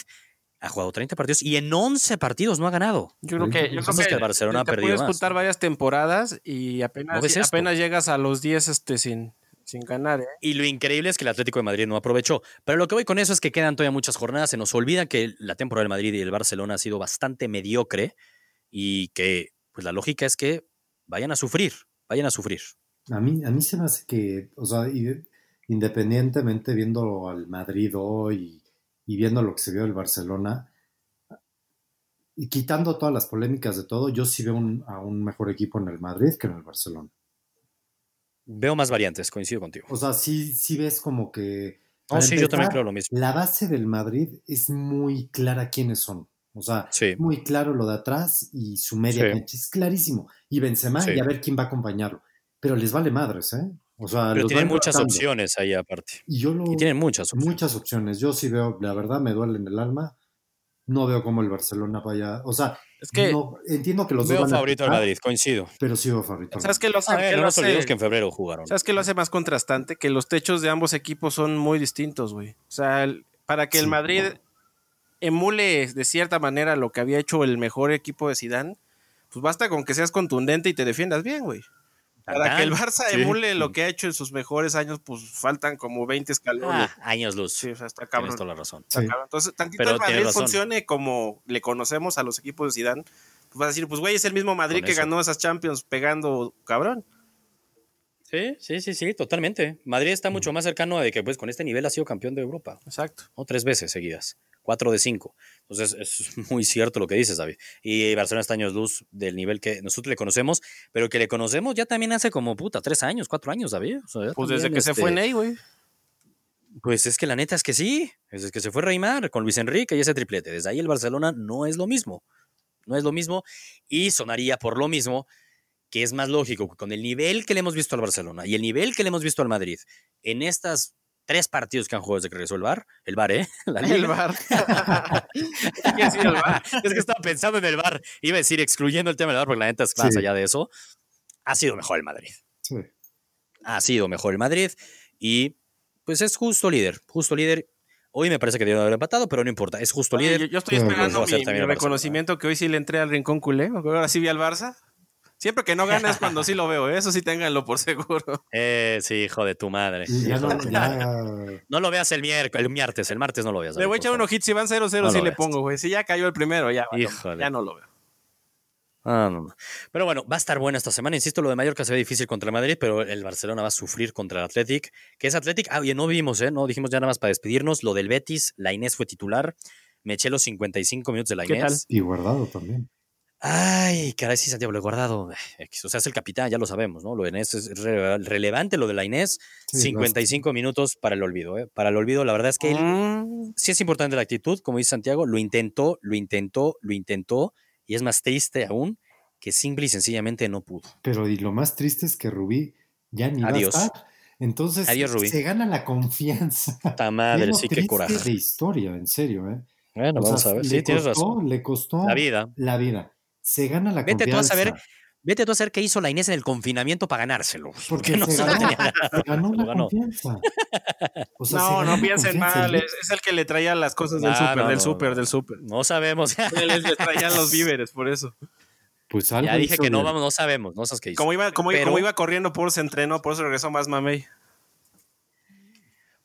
ha jugado 30 partidos y en 11 partidos no ha ganado. Yo creo que, yo creo que, el Barcelona ha perdido puedes disputar varias temporadas y apenas, apenas llegas a los 10 este, sin, sin ganar. ¿eh? Y lo increíble es que el Atlético de Madrid no aprovechó. Pero lo que voy con eso es que quedan todavía muchas jornadas. Se nos olvida que la temporada del Madrid y el Barcelona ha sido bastante mediocre y que pues la lógica es que vayan a sufrir, vayan a sufrir. A mí, a mí se me hace que, o sea, independientemente viendo al Madrid hoy y viendo lo que se vio del Barcelona, y quitando todas las polémicas de todo, yo sí veo a un mejor equipo en el Madrid que en el Barcelona. Veo más variantes, coincido contigo. O sea, sí, sí ves como que. No, sí, yo también creo lo mismo. La base del Madrid es muy clara quiénes son. O sea, muy claro lo de atrás y su media cancha. Es clarísimo. Y Benzema y a ver quién va a acompañarlo. Pero les vale madres, ¿eh? O sea, Pero tienen muchas opciones ahí aparte. Y yo lo. Y tienen muchas opciones. Muchas opciones. Yo sí veo, la verdad, me duele en el alma. No veo cómo el Barcelona vaya. O sea, es que entiendo que los veo favorito al Madrid, coincido. Pero sí veo favorito. ¿Sabes qué lo hace? no nos olvidemos que en febrero jugaron. ¿Sabes qué lo hace más contrastante? Que los techos de ambos equipos son muy distintos, güey. O sea, para que el Madrid emule de cierta manera lo que había hecho el mejor equipo de Zidane, pues basta con que seas contundente y te defiendas bien, güey. Para que el Barça emule lo que ha hecho en sus mejores años, pues faltan como 20 escalones. Ah, años luz. Sí, o sea, está cabrón. Tienes toda la razón. Entonces, tantito el Madrid funcione como le conocemos a los equipos de Zidane, pues vas a decir, pues güey, es el mismo Madrid que ganó esas Champions pegando cabrón. Sí, sí, sí, sí, totalmente. Madrid está mucho más cercano de que pues con este nivel ha sido campeón de Europa. Exacto. O tres veces seguidas, cuatro de cinco. Entonces es muy cierto lo que dices, David. Y Barcelona está años luz del nivel que nosotros le conocemos, pero que le conocemos ya también hace como puta tres años, cuatro años, David. pues desde que se fue este Ney, güey. Pues es que la neta es que sí, es que se fue Reymar con Luis Enrique y ese triplete. Desde ahí el Barcelona no es lo mismo, no es lo mismo y sonaría por lo mismo que es más lógico con el nivel que le hemos visto al Barcelona y el nivel que le hemos visto al Madrid en estas tres partidos que han jugado desde que regresó el VAR, el VAR, ¿eh? el VAR. es que estaba pensando en el VAR, iba a decir excluyendo el tema del VAR porque la neta es más allá de eso, ha sido mejor el Madrid. Sí. Ha sido mejor el Madrid y pues es justo líder, justo líder Hoy me parece que debe haber empatado, pero no importa, es justo líder. Yo, estoy esperando mi, reconocimiento que hoy sí le entré al rincón culé, ahora sí vi al Barça. Siempre que no ganes cuando sí lo veo, ¿eh? eso sí ténganlo por seguro. Eh, sí, hijo de tu madre. no, lo veas el miércoles, el martes, el martes no lo veas. Le voy a echar unos hits, si van 0-0 sí le pongo, güey. Si ya cayó el primero, ya, ya no lo veo. Ah, no, Pero bueno, va a estar bueno esta semana. Insisto, lo de Mallorca se ve difícil contra el Madrid, pero el Barcelona va a sufrir contra el Athletic, que es Athletic. Ah, oye, no vimos, ¿eh? No dijimos ya nada más para despedirnos. Lo del Betis, la Inés fue titular. Me eché los 55 minutos de la Inés. Y guardado también. Ay, caray, sí, Santiago, lo he guardado. O sea, es el capitán, ya lo sabemos, ¿no? Lo de Inés es relevante, lo de la Inés. 55 minutos para el olvido, ¿eh? Para el olvido, la verdad es que él, mm. sí es importante la actitud, como dice Santiago, lo intentó, lo intentó, lo intentó, y es más triste aún que simple y sencillamente no pudo. Pero y lo más triste es que Rubí ya ni Adiós. va a estar. Entonces se gana la confianza. Ta madre, sí, qué coraje. de historia, en serio, ¿eh? Bueno, vamos a ver. Sí, tienes razón. Le costó la vida. La vida se gana la vete confianza. Tú a saber, vete tú a saber qué hizo la Inés en el confinamiento para ganárselo. Porque, no se, ganó, la confianza. no, no piensen mal. Es, el que le traía las cosas del súper, del súper, del súper. No sabemos. Él le traían los víveres, por eso. Pues algo ya dije que no vamos, no sabemos, no sabes qué hizo. Como iba, como, iba corriendo, por se entrenó, por eso regresó más mamey.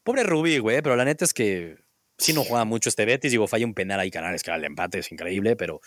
Pobre Rubí, güey, pero la neta es que sí no juega mucho este Betis. Digo, falla un penal ahí, Canales, que era el empate, es increíble, pero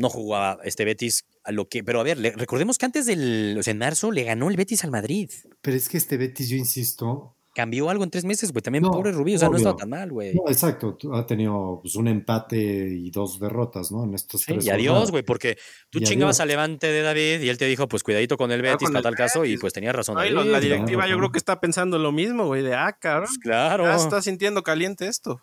no jugaba este Betis a lo que. Pero a ver, recordemos que antes del. O sea, en marzo le ganó el Betis al Madrid. Pero es que este Betis, yo insisto. Cambió algo en tres meses, güey. También pobre Rubí, o sea, no estaba tan mal, güey. No, exacto. Ha tenido pues, un empate y dos derrotas, ¿no? En estos sí, Y adiós, güey, porque tú chingabas al Levante de David y él te dijo, pues cuidadito con el Betis, para tal caso, y pues tenía razón. la directiva yo creo que está pensando lo mismo, güey, de ah, cabrón. Pues claro. Ya está sintiendo caliente esto.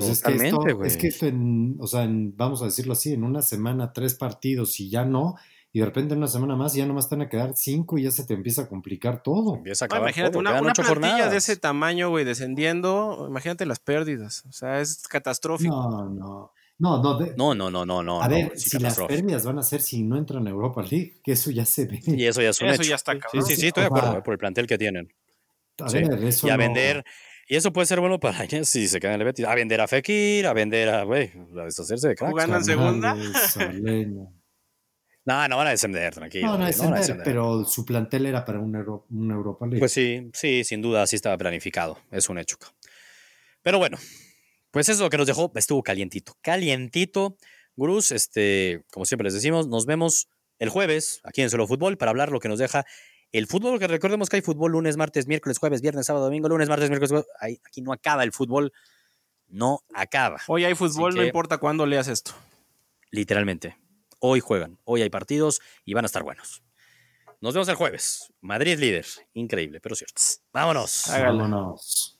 Pues es que esto, es que esto en, o sea, vamos a decirlo así, en una semana tres partidos y ya no, y de repente en una semana más ya nomás están a quedar cinco y ya se te empieza a complicar todo. Empieza a imagínate, una, una plantilla de ese tamaño, güey, descendiendo, imagínate las pérdidas, o sea, es catastrófico. No, no. No, no, no, no, no, no, no. A ver, si las pérdidas van a ser si no entran a Europa League, que eso ya se ve. Y eso ya es un Eso ya está Sí, sí, sí, estoy de acuerdo, eh, por el plantel que tienen. A ver, eso y a vender, y eso puede ser bueno para alguien si se queda en el Betis. A vender a Fekir, a vender a, güey, a deshacerse de cracks. ¿Jugando en segunda? no, no van a descender, tranquilo. No, no, descender, no descender, pero su plantel era para un, Euro, un Europa League. Pues sí, sí, sin duda, sí estaba planificado. Es un hecho. Pero bueno, pues eso que nos dejó estuvo calientito. Calientito. Gurús, este, como siempre les decimos, nos vemos el jueves aquí en Solo Fútbol para hablar lo que nos deja el fútbol, que recordemos que hay fútbol lunes, martes, miércoles, jueves, viernes, sábado, domingo, lunes, martes, miércoles, aquí no acaba el fútbol, no acaba. Hoy hay fútbol, no importa cuándo leas esto. Literalmente. Hoy juegan, hoy hay partidos y van a estar buenos. Nos vemos el jueves. Madrid líder. Increíble, pero cierto. Vámonos. Vámonos.